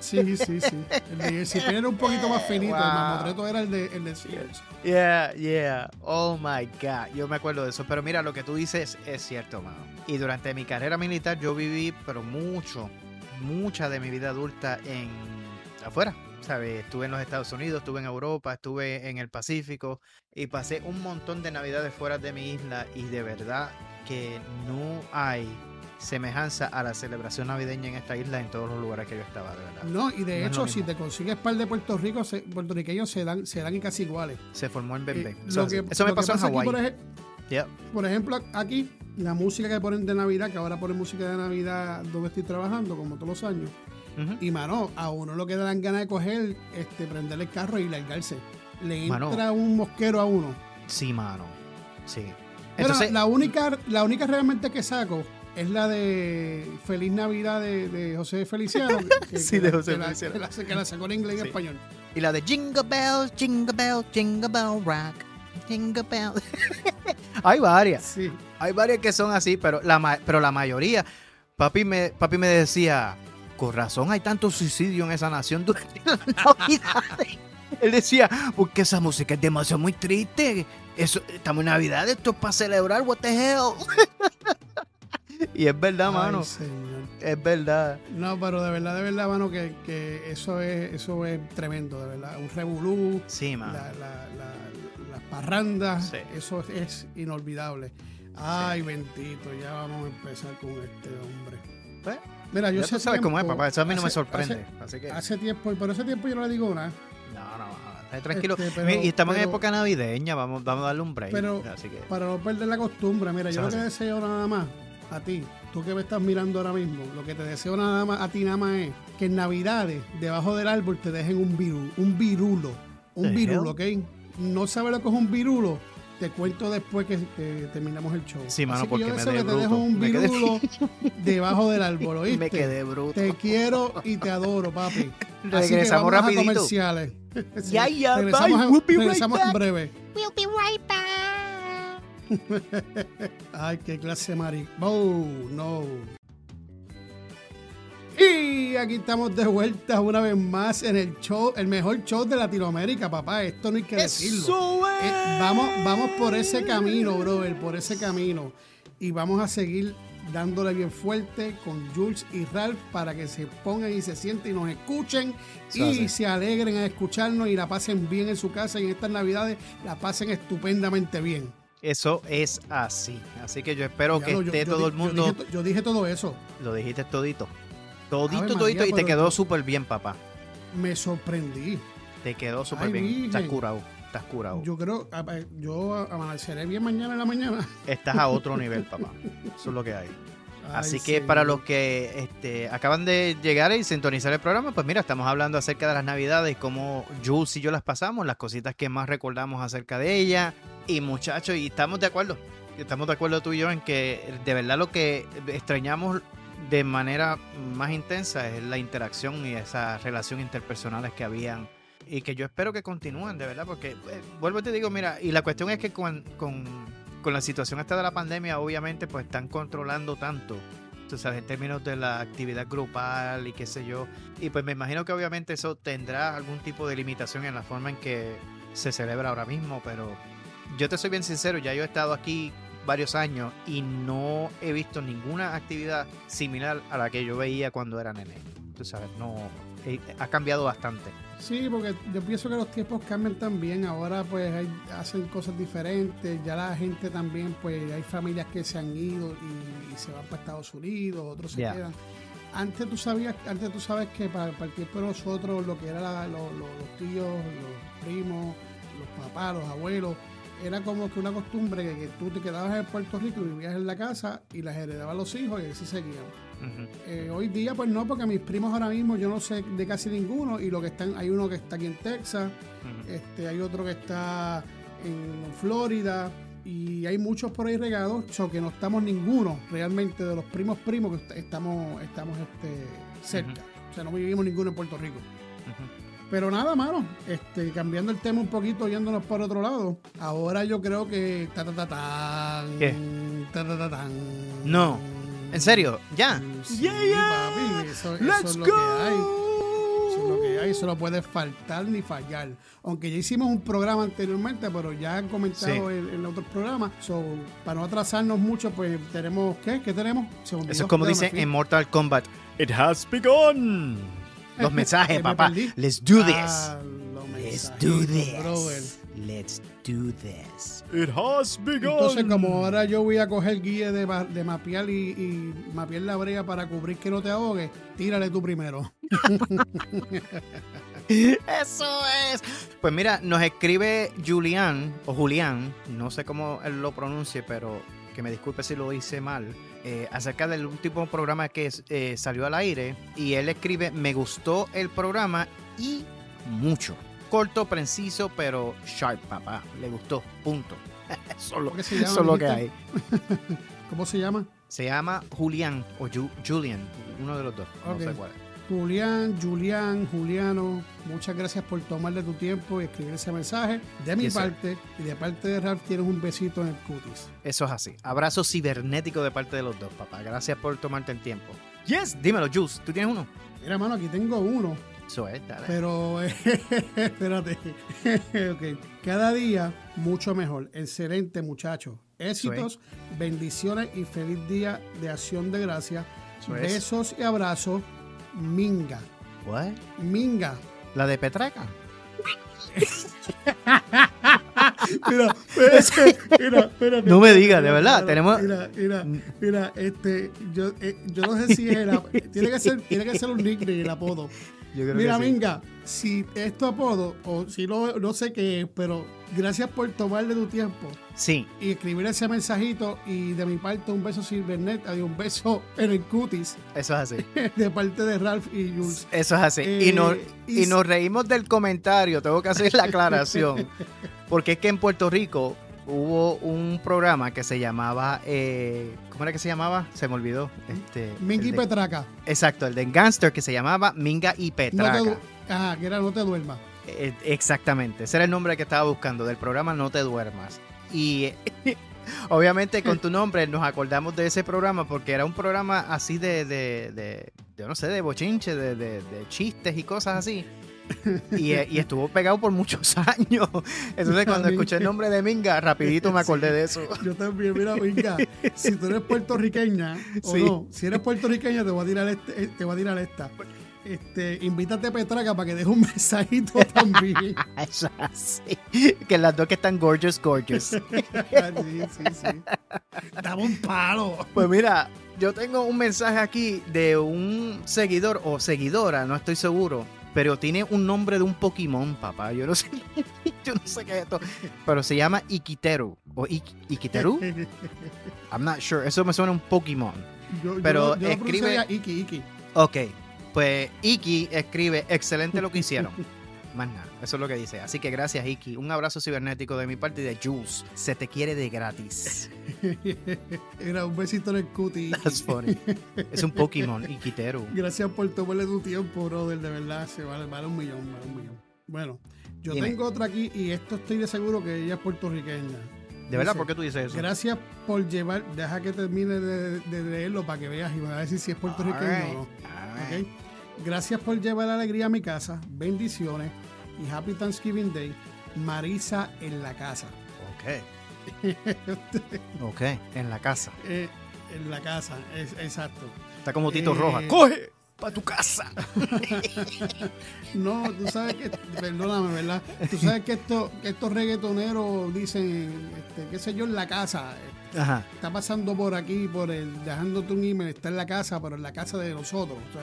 [SPEAKER 1] Sí, sí, sí. El de JCPenney era un poquito más finito. El
[SPEAKER 2] Wow.
[SPEAKER 1] mamotreto era el de, el de Sears.
[SPEAKER 2] Yeah, yeah. Oh my God. Yo me acuerdo de eso. Pero mira, lo que tú dices es cierto, mano. Y durante mi carrera militar yo viví, pero mucho, mucha de mi vida adulta en afuera. ¿Sabes? Estuve en los Estados Unidos, estuve en Europa, estuve en el Pacífico y pasé un montón de navidades fuera de mi isla y de verdad que no hay semejanza a la celebración navideña en esta isla en todos los lugares que yo estaba, de verdad.
[SPEAKER 1] No, y de
[SPEAKER 2] No
[SPEAKER 1] hecho, si te consigues par de Puerto Rico, se- puertorriqueños se dan, se dan casi iguales.
[SPEAKER 2] Se formó en Bembe.
[SPEAKER 1] Eh, que-
[SPEAKER 2] Eso me pasó en
[SPEAKER 1] pasa aquí,
[SPEAKER 2] Hawái.
[SPEAKER 1] por ej-
[SPEAKER 2] Yeah.
[SPEAKER 1] Por ejemplo, aquí, la música que ponen de Navidad, que ahora ponen música de Navidad donde estoy trabajando, como todos los años. Y mano, a uno lo que le dan ganas de coger, este, prenderle el carro y largarse. Le
[SPEAKER 2] Mano.
[SPEAKER 1] entra un mosquero a uno.
[SPEAKER 2] Sí, mano. Sí.
[SPEAKER 1] Pero
[SPEAKER 2] Entonces,
[SPEAKER 1] la única, la única realmente que saco es la de Feliz Navidad de, de José Feliciano. que-
[SPEAKER 2] Sí,
[SPEAKER 1] que
[SPEAKER 2] de José
[SPEAKER 1] la-
[SPEAKER 2] Feliciano.
[SPEAKER 1] Que la, que la sacó en inglés y
[SPEAKER 2] Sí.
[SPEAKER 1] español.
[SPEAKER 2] y la de Jingle Bell, Jingle Bell, Jingle Bell Rock, Jingle Bell. hay varias,
[SPEAKER 1] Sí.
[SPEAKER 2] hay varias que son así, pero la, pero la mayoría, papi me, papi me decía, con razón hay tanto suicidio en esa nación durante las navidades. Él decía, porque esa música es demasiado muy triste. Eso, estamos en Navidad, esto es para celebrar, what the hell. y es verdad,
[SPEAKER 1] Ay,
[SPEAKER 2] mano.
[SPEAKER 1] señor.
[SPEAKER 2] Es verdad.
[SPEAKER 1] No, pero de verdad, de verdad, mano, que, que eso es eso es tremendo, de verdad. Un revolú,
[SPEAKER 2] Sí, mano.
[SPEAKER 1] la, la- las parrandas,
[SPEAKER 2] Sí.
[SPEAKER 1] eso es, inolvidable. Ay, bendito, ya vamos a empezar con este hombre.
[SPEAKER 2] Pues,
[SPEAKER 1] Mira, yo
[SPEAKER 2] ya
[SPEAKER 1] sé
[SPEAKER 2] sabes cómo es, papá. Eso a mí no me
[SPEAKER 1] hace-
[SPEAKER 2] sorprende. así que.
[SPEAKER 1] Hace, hace tiempo, pero ese tiempo yo no le digo nada.
[SPEAKER 2] No, no, tranquilo.
[SPEAKER 1] Este, pero-
[SPEAKER 2] y estamos en época navideña, vamos, vamos a darle un break.
[SPEAKER 1] Pero-
[SPEAKER 2] así que.
[SPEAKER 1] Para no perder la costumbre, mira, yo lo que deseo nada más a ti, tú que me estás mirando ahora mismo, lo que te deseo nada más a ti nada más es que en Navidades, debajo del árbol, te dejen un viru, un virulo. Un virulo, ¿ok? No sabes lo que es un virulo. Te cuento después que, que terminamos el show.
[SPEAKER 2] Sí, mano,
[SPEAKER 1] Así que
[SPEAKER 2] porque
[SPEAKER 1] yo
[SPEAKER 2] me
[SPEAKER 1] deseo
[SPEAKER 2] de
[SPEAKER 1] que te
[SPEAKER 2] bruto.
[SPEAKER 1] dejo un
[SPEAKER 2] Me quedé-
[SPEAKER 1] debajo del árbol, ¿oíste?
[SPEAKER 2] Me quedé bruto.
[SPEAKER 1] Te quiero y te adoro, papi. Así que
[SPEAKER 2] Regresamos
[SPEAKER 1] vamos a
[SPEAKER 2] rapidito.
[SPEAKER 1] comerciales. Sí,
[SPEAKER 2] Ya, ya,
[SPEAKER 1] regresamos,
[SPEAKER 2] bye.
[SPEAKER 1] en-
[SPEAKER 2] We'll be right
[SPEAKER 1] regresamos en
[SPEAKER 2] back.
[SPEAKER 1] breve.
[SPEAKER 3] We'll be right back.
[SPEAKER 1] Ay, qué clase mari. Oh, no. Y aquí estamos de vuelta una vez más en el show, el mejor show de Latinoamérica, papá. Esto no hay que decirlo.
[SPEAKER 2] Es.
[SPEAKER 1] Eh, vamos, vamos por ese camino, brother, por ese camino. Y vamos a seguir dándole bien fuerte con Jules y Ralph para que se pongan y se sienten y nos escuchen y
[SPEAKER 2] hace.
[SPEAKER 1] se alegren a escucharnos y la pasen bien en su casa y en estas navidades la pasen estupendamente bien.
[SPEAKER 2] Eso es así. Así que yo espero que esté
[SPEAKER 1] yo
[SPEAKER 2] todo el mundo.
[SPEAKER 1] Yo dije, to- yo dije todo eso.
[SPEAKER 2] Lo dijiste todito. Todito,
[SPEAKER 1] Ave
[SPEAKER 2] todito.
[SPEAKER 1] María,
[SPEAKER 2] y te quedó súper bien, papá.
[SPEAKER 1] Me sorprendí.
[SPEAKER 2] Te quedó súper bien. Estás curado. Estás curado.
[SPEAKER 1] Yo creo, yo amaneceré bien mañana en la mañana.
[SPEAKER 2] Estás a otro nivel, papá. Eso es lo que hay. Así que
[SPEAKER 1] sí.
[SPEAKER 2] para los que este, acaban de llegar y sintonizar el programa, pues mira, estamos hablando acerca de las navidades, cómo Jules y yo las pasamos, las cositas que más recordamos acerca de ella. Y muchachos, y estamos de acuerdo, estamos de acuerdo tú y yo en que de verdad lo que extrañamos de manera más intensa es la interacción y esa relación interpersonales que habían y que yo espero que continúen, de verdad, porque eh, vuelvo y te digo, mira, y la cuestión es que con, con, con la situación esta de la pandemia, obviamente, pues están controlando tanto, tú sabes, en términos de la actividad grupal y qué sé yo, y pues me imagino que obviamente eso tendrá algún tipo de limitación en la forma en que se celebra ahora mismo, pero yo te soy bien sincero, ya yo he estado aquí varios años y no he visto ninguna actividad similar a la que yo veía cuando era nene. Tú sabes, no, eh, ha cambiado bastante.
[SPEAKER 1] Sí, porque yo pienso que los tiempos cambian también. Ahora pues hay- hacen cosas diferentes. Ya la gente también, pues hay familias que se han ido y, y se van para Estados Unidos, otros se quedan. Antes tú sabías, antes tú sabes que para, para el tiempo de nosotros, lo que eran los, los- los tíos, los primos, los papás, los abuelos, era como que una costumbre que, que tú te quedabas en Puerto Rico y vivías en la casa y las heredaban los hijos y así seguían. Eh, hoy día, pues no, porque mis primos ahora mismo yo no sé de casi ninguno y lo que están, hay uno que está aquí en Texas, este, hay otro que está en Florida y hay muchos por ahí regados, so que no estamos ninguno realmente de los primos primos que est- estamos, estamos este, cerca. O sea, no vivimos ninguno en Puerto Rico. Pero nada, mano, este, cambiando el tema un poquito, yéndonos por otro lado, ahora yo creo que... Ta, ta, ta, tan,
[SPEAKER 2] ¿Qué?
[SPEAKER 1] ta, ta, ta, tan.
[SPEAKER 2] No. ¿En serio? ¿Ya?
[SPEAKER 1] Sí,
[SPEAKER 2] Yeah, yeah.
[SPEAKER 1] papi, eso, eso
[SPEAKER 2] ¡Let's
[SPEAKER 1] es lo
[SPEAKER 2] go!
[SPEAKER 1] que hay. Eso es lo que hay, eso no puede faltar ni fallar. Aunque ya hicimos un programa anteriormente, pero ya han comentado
[SPEAKER 2] Sí.
[SPEAKER 1] en, en otros programas. So, para no atrasarnos mucho, pues tenemos. ¿Qué? ¿Qué tenemos?
[SPEAKER 2] Eso es como
[SPEAKER 1] Ya me
[SPEAKER 2] dice
[SPEAKER 1] fui.
[SPEAKER 2] en Mortal Kombat. It has begun. Los mensajes,
[SPEAKER 1] Me
[SPEAKER 2] papá.
[SPEAKER 1] perdí.
[SPEAKER 2] Let's do this.
[SPEAKER 1] Ah, los
[SPEAKER 2] Let's do
[SPEAKER 1] brother.
[SPEAKER 2] this. Let's do this. It has begun.
[SPEAKER 1] Entonces, como ahora yo voy a coger guía de, de mapear y, y mapear la brea para cubrir que no te ahogues, tírale tú primero.
[SPEAKER 2] Eso es. Pues mira, nos escribe Julián o Julián, no sé cómo él lo pronuncie, pero que me disculpe si lo hice mal, eh, acerca del último programa que eh, salió al aire. Y él escribe, me gustó el programa y mucho. Corto, preciso, pero sharp, papá. Le gustó, punto. Eso es lo,
[SPEAKER 1] ¿Cómo que se llama,
[SPEAKER 2] eso es lo que hay.
[SPEAKER 1] ¿Cómo se llama?
[SPEAKER 2] Se llama Julián o Ju- Julian, uno de los dos. No sé cuál. es.
[SPEAKER 1] Julián, Julián, Juliano, muchas gracias por tomarle tu tiempo y escribir ese mensaje. De mi
[SPEAKER 2] Yes,
[SPEAKER 1] parte y de parte de Ralph tienes un besito en el cutis.
[SPEAKER 2] Eso es así. Abrazo cibernético de parte de los dos, papá. Gracias por tomarte el tiempo. Yes, dímelo, Juice. ¿Tú tienes uno?
[SPEAKER 1] Mira, mano, aquí tengo uno,
[SPEAKER 2] Eso es, dale.
[SPEAKER 1] pero espérate. Ok. Cada día mucho mejor. Excelente, muchachos. Éxitos, bendiciones y feliz día de acción de gracias.
[SPEAKER 2] Eso es.
[SPEAKER 1] Besos y abrazos. Minga.
[SPEAKER 2] What?
[SPEAKER 1] Minga.
[SPEAKER 2] ¿La de Petraca?
[SPEAKER 1] Mira, espérate, mira, espérate,
[SPEAKER 2] No me digas, de
[SPEAKER 1] mira,
[SPEAKER 2] verdad,
[SPEAKER 1] mira,
[SPEAKER 2] tenemos-
[SPEAKER 1] Mira, mira, mira, este, yo, eh, yo no sé si es el, tiene que ser, tiene que ser un nickname el apodo.
[SPEAKER 2] Yo creo
[SPEAKER 1] Mira,
[SPEAKER 2] que sí.
[SPEAKER 1] Minga, si es tu apodo, o si no, no sé qué es, pero gracias por tomarle tu tiempo
[SPEAKER 2] Sí,
[SPEAKER 1] y escribir ese mensajito y de mi parte un beso cibernet, adiós, un beso en el cutis
[SPEAKER 2] eso es así.
[SPEAKER 1] de parte de Ralph y Jules.
[SPEAKER 2] Eso es así.
[SPEAKER 1] Eh,
[SPEAKER 2] y, nos,
[SPEAKER 1] y
[SPEAKER 2] y nos reímos del comentario, tengo que hacer la aclaración. Porque es que en Puerto Rico hubo un programa que se llamaba. eh, ¿Cómo era que se llamaba? Se me olvidó. Este,
[SPEAKER 1] Minga y Petraca.
[SPEAKER 2] Exacto, el de Gangster que se llamaba Minga y
[SPEAKER 1] No
[SPEAKER 2] Petraca.
[SPEAKER 1] te, du- ajá, que era no te duermas.
[SPEAKER 2] Eh, Exactamente, ese era el nombre que estaba buscando del programa No te duermas. Y obviamente con tu nombre nos acordamos de ese programa porque era un programa así de, de, de- yo no sé, de bochinche, de, de- chistes y cosas así. Y, eh, y estuvo pegado por muchos años. Entonces cuando escuché el nombre de Minga, rapidito me acordé de eso.
[SPEAKER 1] Yo también, mira, venga, si tú eres puertorriqueña o
[SPEAKER 2] Sí.
[SPEAKER 1] no, si eres puertorriqueña te voy a tirar este, eh, te voy a tirar esta. Este, invítate a Petraca para que deje un mensajito también.
[SPEAKER 2] Así. Que las dos que están gorgeous, gorgeous.
[SPEAKER 1] sí, sí, sí. Dame un palo.
[SPEAKER 2] Pues mira, yo tengo un mensaje aquí de un seguidor o seguidora, no estoy seguro, pero tiene un nombre de un Pokémon, papá. Yo no sé, yo no sé qué es esto, pero se llama Ikiteru o Ik- Ikiteru. I'm not sure. Eso me suena a un Pokémon.
[SPEAKER 1] Yo, yo
[SPEAKER 2] Pero
[SPEAKER 1] yo lo
[SPEAKER 2] escribe-
[SPEAKER 1] Iki, Iki.
[SPEAKER 2] Ok, pues Iki escribe excelente lo que hicieron. Más nada, eso es lo que dice. Así que gracias, Iki. Un abrazo cibernético de mi parte y de Jules. Se te quiere de gratis.
[SPEAKER 1] Era un besito en el cuti. Iki.
[SPEAKER 2] That's funny. Es un Pokémon, Ikiteru.
[SPEAKER 1] Gracias por tomarle tu tiempo, brother. De verdad, se vale, vale un millón, vale un millón. Bueno, yo
[SPEAKER 2] Dime.
[SPEAKER 1] tengo otra aquí y esto estoy de seguro que ella es puertorriqueña.
[SPEAKER 2] ¿De verdad?
[SPEAKER 1] Dice,
[SPEAKER 2] ¿Por qué tú dices eso?
[SPEAKER 1] Gracias por llevar, deja que termine de, de leerlo para que veas y me va a decir si es puertorriqueño o no. Gracias por llevar alegría a mi casa, bendiciones y Happy Thanksgiving Day. Marisa en la casa.
[SPEAKER 2] Ok. Ok. En la casa.
[SPEAKER 1] Eh, en la casa, es, exacto.
[SPEAKER 2] Está como Tito
[SPEAKER 1] Eh,
[SPEAKER 2] Roja. ¡Coge! Para tu casa.
[SPEAKER 1] no, tú sabes que, perdóname, ¿verdad? Tú sabes que, esto, que estos reggaetoneros dicen, este, qué sé yo, en la casa. Ajá. Está pasando por aquí, por el, dejándote un email, está en la casa, pero en la casa de nosotros, o sea,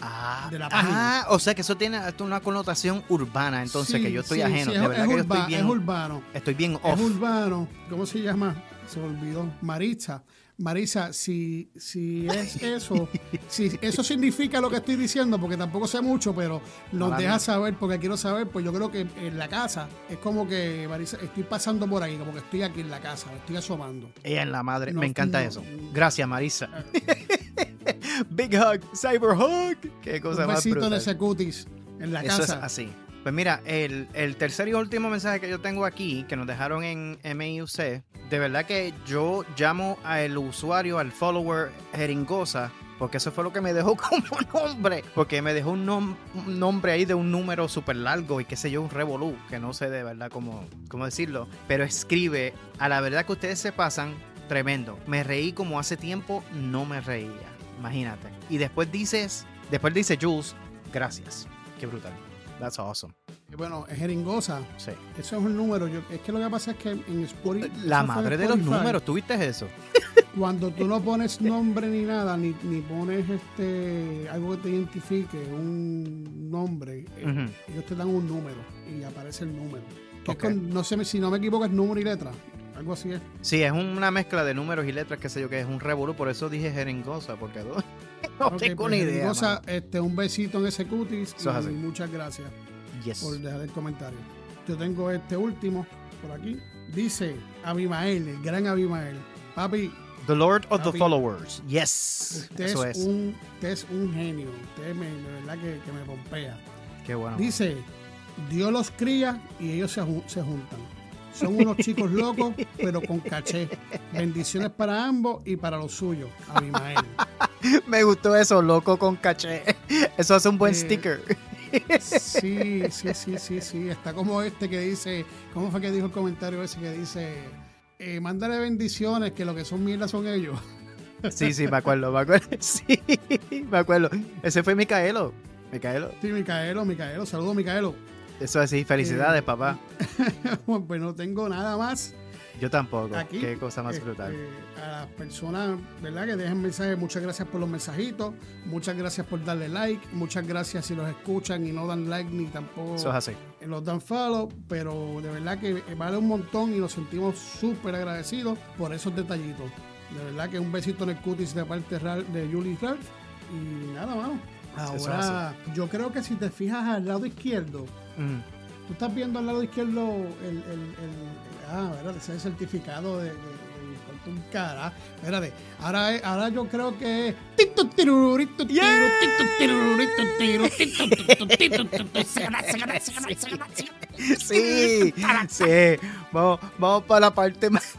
[SPEAKER 2] Ah, de la página. Ah, o sea que eso tiene una connotación urbana, entonces, que yo estoy ajeno. de verdad que yo estoy bien,
[SPEAKER 1] es urbano.
[SPEAKER 2] Estoy bien off.
[SPEAKER 1] Es urbano. ¿Cómo se llama? Se olvidó. Maritza. Marisa, si, si es eso, si eso significa lo que estoy diciendo, porque tampoco sé mucho, pero nos deja saber, porque quiero saber, pues yo creo que en la casa es como que, Marisa, estoy pasando por ahí, como que estoy aquí en la casa, estoy asomando.
[SPEAKER 2] Ella en la madre, me encanta eso. Gracias, Marisa. Big hug, cyber hug. Qué cosa
[SPEAKER 1] Un besito ese cutis, en la casa.
[SPEAKER 2] Eso es así. Pues mira, el, tercer y último mensaje que yo tengo aquí, que nos dejaron en MIUC, de verdad que yo llamo al usuario, al follower Jeringosa, porque eso fue lo que me dejó como nombre, porque me dejó un, nombre ahí de un número súper largo y qué sé yo, un revolú, que no sé de verdad cómo, cómo decirlo, pero escribe, a la verdad que ustedes se pasan, tremendo. Me reí como hace tiempo no me reía, imagínate. Y después dices, después dice Jules, gracias. Qué brutal. That's awesome.
[SPEAKER 1] Bueno, es jeringosa. Sí. Eso es un número. es que lo que pasa es que en Spotify.
[SPEAKER 2] La madre de los números, ¿tuviste eso?
[SPEAKER 1] Cuando tú no pones nombre ni nada, ni, ni pones este algo que te identifique, un nombre, eh, ellos te dan un número y aparece el número. no sé si no me equivoco, es número y letra. Algo así es.
[SPEAKER 2] Sí, es una mezcla de números y letras, qué sé yo, que es un revolú. Por eso dije jeringosa, porque no tengo ni idea.
[SPEAKER 1] Jeringosa, este, un besito en ese cutis y muchas gracias por dejar el comentario. Yo tengo este último por aquí. Dice Abimael, el gran Abimael. Papi.
[SPEAKER 2] The Lord of the Followers. Yes.
[SPEAKER 1] Usted, Eso es, Un, usted es un genio. Usted me, de verdad que, que me pompea.
[SPEAKER 2] Qué bueno.
[SPEAKER 1] Dice, Dios los cría y ellos se, se juntan. Son unos chicos locos, pero con caché. Bendiciones para ambos y para los suyos, Abimael.
[SPEAKER 2] Me gustó eso, loco con caché. Eso hace un buen eh, sticker.
[SPEAKER 1] Sí, sí, sí, sí, sí. Está como este que dice, ¿cómo fue que dijo el comentario ese que dice, eh, mándale bendiciones, que lo que son mierda son ellos?
[SPEAKER 2] Sí, sí, me acuerdo, me acuerdo. Sí, me acuerdo. Ese fue Micaelo. Micaelo.
[SPEAKER 1] Sí, Micaelo, Micaelo. Saludos, Micaelo.
[SPEAKER 2] Eso es así, felicidades, papá.
[SPEAKER 1] pues no tengo nada más.
[SPEAKER 2] Yo tampoco. Qué cosa más brutal.
[SPEAKER 1] Este, a las personas, ¿verdad? Que dejen mensajes, muchas gracias por los mensajitos, muchas gracias por darle like, muchas gracias si los escuchan y no dan like ni tampoco
[SPEAKER 2] Eso es así.
[SPEAKER 1] los dan follow, pero de verdad que vale un montón y nos sentimos súper agradecidos por esos detallitos. De verdad que un besito en el cutis de parte de Julie Ralph y nada, más. Ahora, yo creo que si te fijas al lado izquierdo, tú estás viendo al lado izquierdo el, el, el, ah, ¿verdad? Ese certificado de, de, de un cara. Espérate, ahora, ahora yo creo que
[SPEAKER 2] Sí, sí. Vamos, vamos para la parte más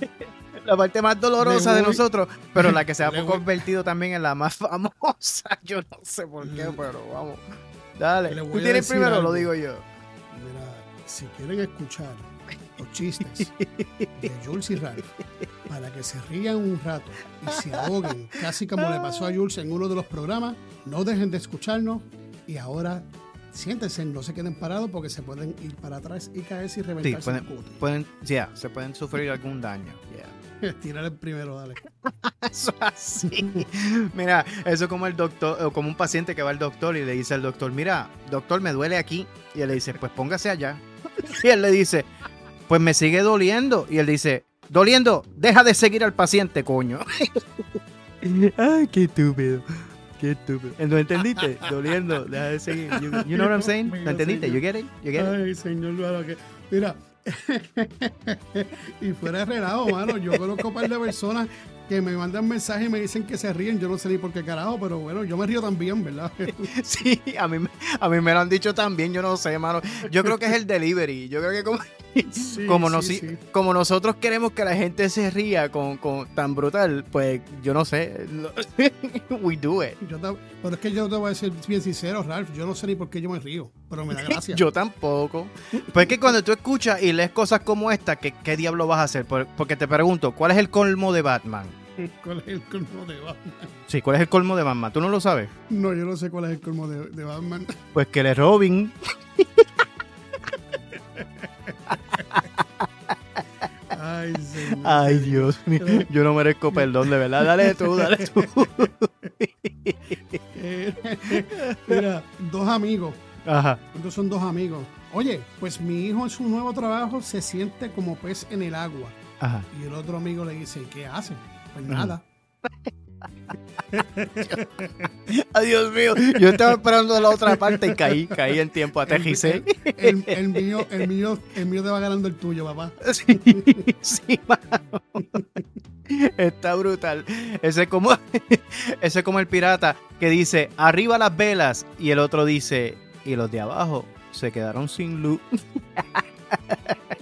[SPEAKER 2] la parte más dolorosa de nosotros, pero la que se ha convertido también en la más famosa. Yo no sé por qué, pero vamos. Dale. Tú tienes primero, lo digo yo.
[SPEAKER 1] Mira, si quieren escuchar los chistes de Jules y Ralph para que se rían un rato y se ahoguen, casi como le pasó a Jules en uno de los programas, no dejen de escucharnos y ahora siéntense, no se queden parados porque se pueden ir para atrás y caerse y reventarse
[SPEAKER 2] sí, pueden, se pueden sufrir algún daño.
[SPEAKER 1] Tirar el primero, dale.
[SPEAKER 2] eso así. Mira, eso como el doctor, o como un paciente que va al doctor y le dice al doctor, mira, doctor, me duele aquí. Y él le dice, pues póngase allá. Y él le dice, pues me sigue doliendo. Y él dice, doliendo, deja de seguir al paciente, coño. Ay, qué estúpido. Qué estúpido. ¿No entendiste? Doliendo, deja de seguir. You, know what I'm saying? ¿No entendiste? You get it? You get it?
[SPEAKER 1] Ay, señor, mira, y fuera de relajo, mano. Yo conozco un par de personas que me mandan mensajes y me dicen que se ríen. Yo no sé ni por qué carajo, pero bueno, yo me río también, ¿verdad?
[SPEAKER 2] sí, a mí, a mí me lo han dicho también, yo no sé, mano. Yo creo que es el delivery. Yo creo que como, como, como nosotros queremos que la gente se ría con, con tan brutal, pues yo no sé. We do it.
[SPEAKER 1] pero es que yo te voy a decir bien sincero, Ralph. Yo no sé ni por qué yo me río, pero me da gracia.
[SPEAKER 2] yo tampoco. Pues es que cuando tú escuchas y lees cosas como esta, ¿qué, qué diablo vas a hacer? Porque te pregunto, ¿cuál es el colmo de Batman?
[SPEAKER 1] ¿Cuál es el colmo de Batman?
[SPEAKER 2] Sí, ¿cuál es el colmo de Batman? ¿Tú no lo sabes?
[SPEAKER 1] No, yo no sé cuál es el colmo de, de Batman.
[SPEAKER 2] Pues que le Robin.
[SPEAKER 1] Ay,
[SPEAKER 2] Dios mío. Yo no merezco perdón, de verdad. Dale tú, dale tú.
[SPEAKER 1] Mira, dos amigos.
[SPEAKER 2] Ajá.
[SPEAKER 1] Estos son dos amigos. Oye, pues mi hijo en su nuevo trabajo se siente como pez en el agua.
[SPEAKER 2] Ajá.
[SPEAKER 1] Y el otro amigo le dice, ¿qué hace? Pues nada.
[SPEAKER 2] Ay, Dios mío. Yo estaba esperando la otra parte y caí, caí en tiempo, aterricé.
[SPEAKER 1] El, el mío, el mío, el mío te va ganando el tuyo, papá.
[SPEAKER 2] Sí, sí, mano. Está brutal. Ese es como, ese es como el pirata que dice, arriba las velas, y el otro dice, y los de abajo se quedaron sin luz.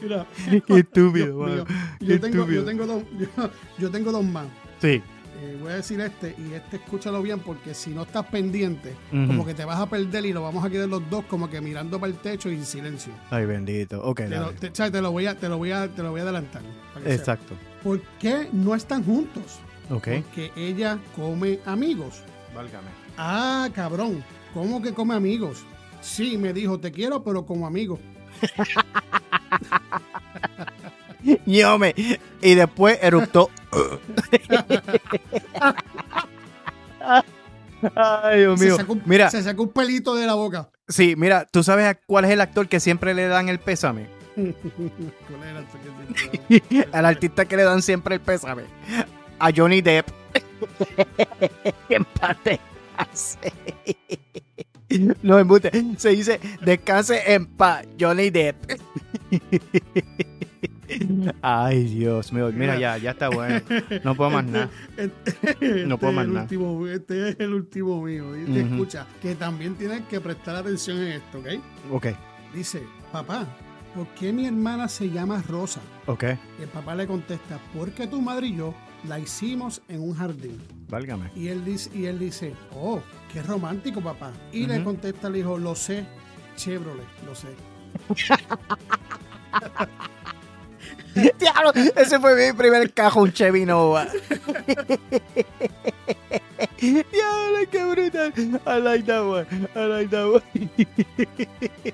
[SPEAKER 1] Mira,
[SPEAKER 2] Qué estúpido, mano.
[SPEAKER 1] Yo tengo, yo tengo dos, yo, yo tengo dos más.
[SPEAKER 2] Sí.
[SPEAKER 1] Eh, voy a decir este y este escúchalo bien porque si no estás pendiente, como que te vas a perder y lo vamos a quedar los dos como que mirando para el techo y en silencio.
[SPEAKER 2] Ay, bendito. Ok,
[SPEAKER 1] Te lo, te, lo voy a, te lo voy a, te lo voy a adelantar.
[SPEAKER 2] Exacto.
[SPEAKER 1] ¿Por qué no están juntos?
[SPEAKER 2] Ok.
[SPEAKER 1] Porque ella come amigos.
[SPEAKER 2] Válgame.
[SPEAKER 1] Ah, cabrón. ¿Cómo que come amigos? Sí, me dijo, te quiero, pero como amigo.
[SPEAKER 2] Ñome. Y después eruptó. Ay, Dios mío.
[SPEAKER 1] Se sacó, un,
[SPEAKER 2] Mira,
[SPEAKER 1] se sacó un pelito de la boca.
[SPEAKER 2] sí, mira, ¿tú sabes a cuál es el actor que siempre le dan el pésame?
[SPEAKER 1] ¿Cuál era el que te-
[SPEAKER 2] Al artista que le dan siempre el pésame. A Johnny Depp. Que en paz descanse. No, embute. Se dice, descanse en paz, Johnny Depp. Ay, Dios mío. Mira, ya, ya está bueno. No puedo más nada.
[SPEAKER 1] Este
[SPEAKER 2] No puedo
[SPEAKER 1] es
[SPEAKER 2] más nada.
[SPEAKER 1] último- este es el último mío. Y te escucha, que también tienes que prestar atención en esto, ¿ok?
[SPEAKER 2] Ok,
[SPEAKER 1] Dice, papá, ¿por qué mi hermana se llama Rosa?
[SPEAKER 2] ok.
[SPEAKER 1] Y el papá le contesta, porque tu madre y yo la hicimos en un jardín.
[SPEAKER 2] Válgame.
[SPEAKER 1] Y él dice, y él dice oh, qué romántico, papá. Y le contesta el hijo, lo sé, Chevrolet, lo sé.
[SPEAKER 2] Diablo, ese fue mi primer cajo, un Chevy Nova. Diablo, qué brutal. I like that one. I like that one.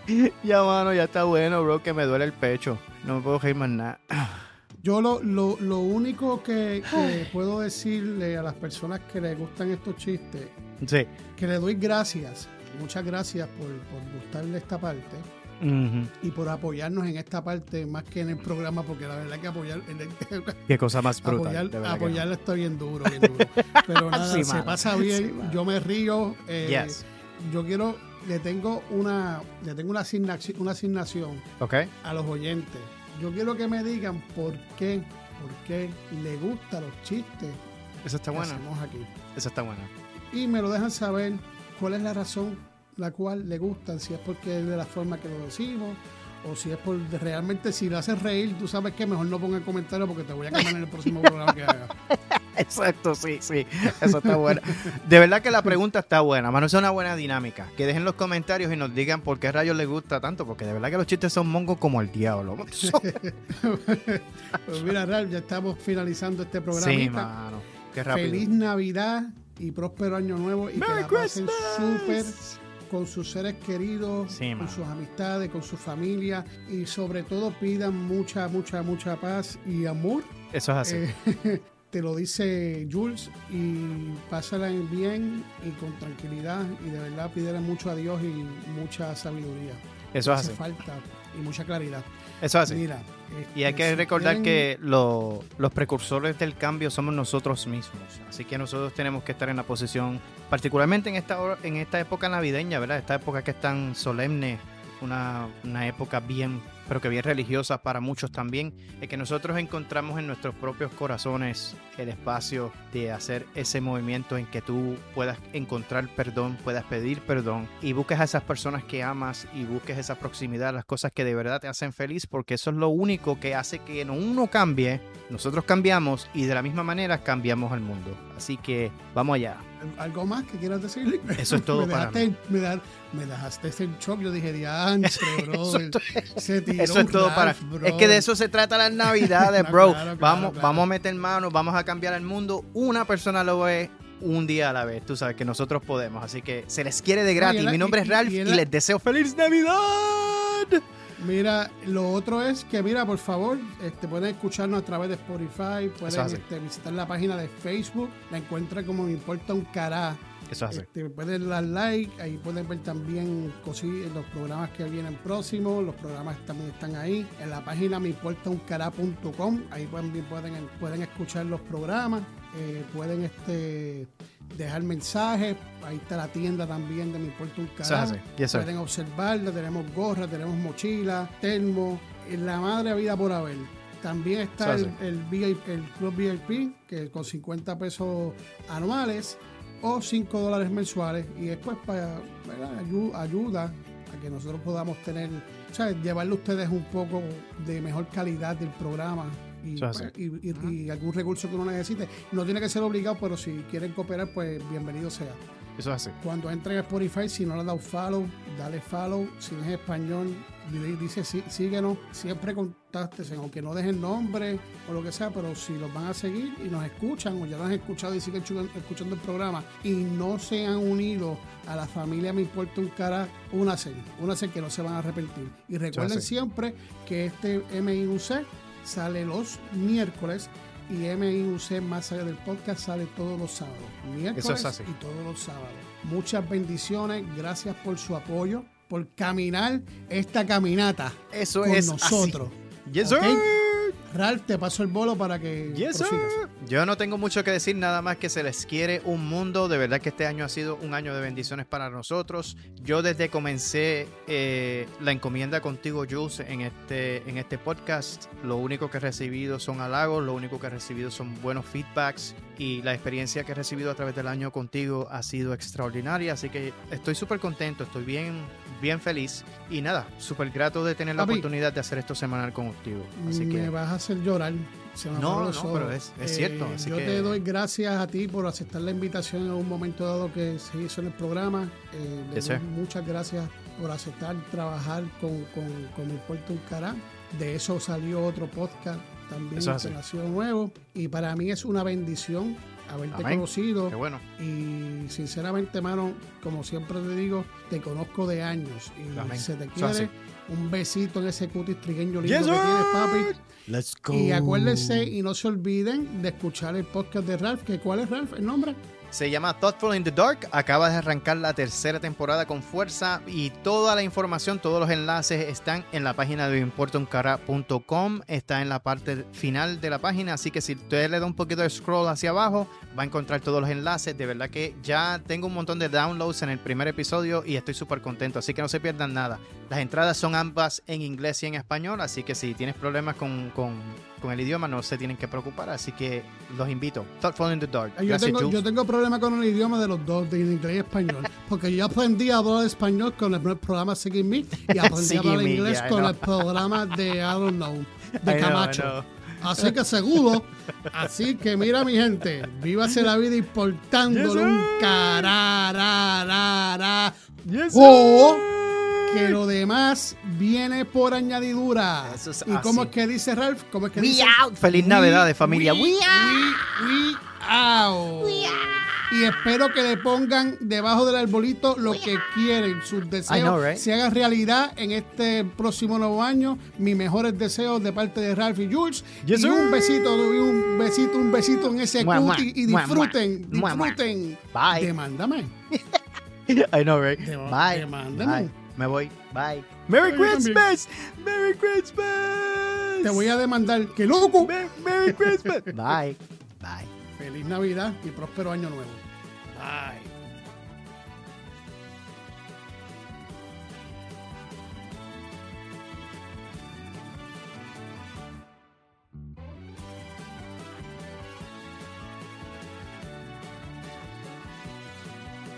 [SPEAKER 2] ya, mano, ya está bueno, bro, que me duele el pecho. No me puedo reír más nada.
[SPEAKER 1] Yo lo, lo, lo único que, que puedo decirle a las personas que les gustan estos chistes,
[SPEAKER 2] Sí.
[SPEAKER 1] que le doy gracias, muchas gracias por, por gustarle esta parte Y por apoyarnos en esta parte más que en el programa, porque la verdad que apoyar, en el-
[SPEAKER 2] Qué cosa más brutal.
[SPEAKER 1] apoyar, apoyarla está bien duro, bien duro. Pero nada,
[SPEAKER 2] Sí,
[SPEAKER 1] se
[SPEAKER 2] mano.
[SPEAKER 1] pasa bien, yo me río. eh.
[SPEAKER 2] Yes.
[SPEAKER 1] yo quiero, le tengo una, le tengo una asignación, una asignación
[SPEAKER 2] Ok.
[SPEAKER 1] a los oyentes. Yo quiero que me digan por qué, por qué le gustan los chistes
[SPEAKER 2] Eso está
[SPEAKER 1] que
[SPEAKER 2] bueno.
[SPEAKER 1] hacemos aquí.
[SPEAKER 2] Eso está bueno.
[SPEAKER 1] Y me lo dejan saber cuál es la razón la cual le gustan, si es porque es de la forma que lo decimos, o si es por realmente si lo haces reír, tú sabes que mejor no ponga el comentario porque te voy a quemar en el próximo programa que haga.
[SPEAKER 2] Exacto, sí, sí. Eso está bueno. De verdad que la pregunta está buena, mano. Es una buena dinámica. Que dejen los comentarios y nos digan por qué rayos les gusta tanto. Porque de verdad que los chistes son mongos como el diablo.
[SPEAKER 1] Pues mira, Ralph, ya estamos finalizando este programa.
[SPEAKER 2] Sí, mano. Qué rápido.
[SPEAKER 1] Feliz Navidad y próspero año nuevo y que
[SPEAKER 2] Merry
[SPEAKER 1] la pasen
[SPEAKER 2] Christmas.
[SPEAKER 1] súper con sus seres queridos,
[SPEAKER 2] Sí,
[SPEAKER 1] con sus amistades, con su familia y sobre todo pidan mucha, mucha, mucha paz y amor.
[SPEAKER 2] Eso es así.
[SPEAKER 1] Eh, te lo dice Jules y pásala en bien y con tranquilidad y de verdad pídele mucho a Dios y mucha sabiduría.
[SPEAKER 2] Eso es
[SPEAKER 1] Hace
[SPEAKER 2] así.
[SPEAKER 1] falta y mucha claridad.
[SPEAKER 2] Eso es así.
[SPEAKER 1] Mira,
[SPEAKER 2] Y hay
[SPEAKER 1] este,
[SPEAKER 2] que
[SPEAKER 1] si
[SPEAKER 2] recordar que lo- los precursores del cambio somos nosotros mismos. Así que nosotros tenemos que estar en la posición, particularmente en esta, en esta época navideña, ¿verdad? Esta época que es tan solemne, una, una época bien, pero que bien religiosa para muchos también, es que nosotros encontramos en nuestros propios corazones el espacio de hacer ese movimiento en que tú puedas encontrar perdón, puedas pedir perdón y busques a esas personas que amas y busques esa proximidad, las cosas que de verdad te hacen feliz, porque eso es lo único que hace que no uno cambie, nosotros cambiamos y de la misma manera cambiamos al mundo. Así que vamos allá.
[SPEAKER 1] ¿Algo más que quieras decir?
[SPEAKER 2] Eso es todo
[SPEAKER 1] me
[SPEAKER 2] para
[SPEAKER 1] dejaste, me, da- me dejaste shock. Yo dije, diantre, brother. Se
[SPEAKER 2] Eso es todo para. Es que de eso se trata las navidades, bro. vamos, vamos a meter manos, vamos a cambiar el mundo. Una persona lo ve un día a la vez. Tú sabes que nosotros podemos. Así que se les quiere de gratis. Mi nombre es Ralph y, les deseo feliz Navidad.
[SPEAKER 1] Mira, lo otro es que, mira, por favor, este, pueden escucharnos a través de Spotify, pueden este, visitar la página de Facebook, la encuentran como Me Importa un Cará.
[SPEAKER 2] Eso hace.
[SPEAKER 1] Este, pueden dar like, ahí pueden ver también los programas que vienen próximos, los programas también están ahí. En la página meimportauncará.com, ahí pueden, pueden, pueden escuchar los programas, eh, pueden este dejar mensajes. Ahí está la tienda también de Mi Puerto Un Pueden observarla. Tenemos gorras, tenemos mochilas, termo. La madre vida por haber. También está el, el, el, Club VIP, que con 50 pesos anuales o 5 dólares mensuales. Y después para ayuda a que nosotros podamos tener, o sea, llevarle a ustedes un poco de mejor calidad del programa pues, y, algún recurso que uno necesite. No tiene que ser obligado, pero si quieren cooperar, pues bienvenido sea.
[SPEAKER 2] Eso es así.
[SPEAKER 1] Cuando entren a Spotify, si no le has dado follow, dale follow. Si es español, dice sí, síguenos. Siempre contáctese, aunque no dejen nombre o lo que sea, pero si los van a seguir y nos escuchan o ya lo han escuchado y siguen escuchando el programa y no se han unido a la familia Me Importa un Cara, únase, únase que no se van a arrepentir. Y recuerden siempre que este MIUC sale los miércoles y MIUC más allá del podcast sale todos los sábados. Miércoles y todos los sábados. Muchas bendiciones, gracias por su apoyo, por caminar esta caminata
[SPEAKER 2] Eso con es
[SPEAKER 1] nosotros.
[SPEAKER 2] Yes,
[SPEAKER 1] Ralph, te paso el bolo para que.
[SPEAKER 2] Yes, Yo no tengo mucho que decir, nada más que se les quiere un mundo. De verdad que este año ha sido un año de bendiciones para nosotros. Yo desde comencé eh, la encomienda contigo, Jules, en este, en este podcast, lo único que he recibido son halagos, lo único que he recibido son buenos feedbacks y la experiencia que he recibido a través del año contigo ha sido extraordinaria. Así que estoy súper contento, estoy bien, bien feliz y nada, súper grato de tener la oportunidad de hacer esto semanal contigo. Así
[SPEAKER 1] me vas a hacer llorar.
[SPEAKER 2] no, no, pero es, cierto.
[SPEAKER 1] Eh, yo te doy gracias a ti por aceptar la invitación en un momento dado que se hizo en el programa. Eh, muchas gracias por aceptar trabajar con, con, con el Puerto Uncará. De eso salió otro podcast también que nació nuevo. Y para mí es una bendición haberte conocido.
[SPEAKER 2] Qué bueno.
[SPEAKER 1] Y sinceramente, mano, como siempre te digo, te conozco de años. Y se te quiere. Un besito en ese cutis trigueño lindo que tienes, papi.
[SPEAKER 2] Let's go.
[SPEAKER 1] Y acuérdense y no se olviden de escuchar el podcast de Ralph. Que, ¿Cuál es Ralph? ¿El nombre?
[SPEAKER 2] Se llama Thoughtful in the Dark. Acaba de arrancar la tercera temporada con fuerza y toda la información, todos los enlaces están en la página de importoncara.com. Está en la parte final de la página, así que si usted le da un poquito de scroll hacia abajo, va a encontrar todos los enlaces. De verdad que ya tengo un montón de downloads en el primer episodio y estoy súper contento, así que no se pierdan nada. Las entradas son ambas en inglés y en español, así que si tienes problemas con, el idioma no se tienen que preocupar, así que los invito. Thoughtful in the Dark.
[SPEAKER 1] yo, tengo, yo tengo problemas con el idioma de los dos, de inglés y español, porque yo aprendí a hablar español con el programa Seguir Me y aprendí a hablar inglés con el programa de I Don't Know, de Camacho. Así que seguro. Así que mira, mi gente, vívase la vida importándole un carararara. o que lo demás viene por añadidura. ¿Y cómo es que dice Ralph? ¿Cómo es que
[SPEAKER 2] we
[SPEAKER 1] dice?
[SPEAKER 2] out. Feliz Navidad de familia.
[SPEAKER 1] We, out. We out y espero que le pongan debajo del arbolito lo que quieren, sus deseos se hagan realidad en este próximo nuevo año. Mis mejores deseos de parte de Ralph y Jules. y un besito, un besito, un besito en ese cuti y disfruten, disfruten.
[SPEAKER 2] Bye.
[SPEAKER 1] Demándame.
[SPEAKER 2] I know, right?
[SPEAKER 1] Bye. Demándame.
[SPEAKER 2] Me voy. Bye. Merry Christmas. Merry Christmas.
[SPEAKER 1] Te voy a demandar. ¡Qué loco!
[SPEAKER 2] Merry Christmas. Bye. Bye.
[SPEAKER 1] Feliz Navidad y próspero año nuevo. Bye.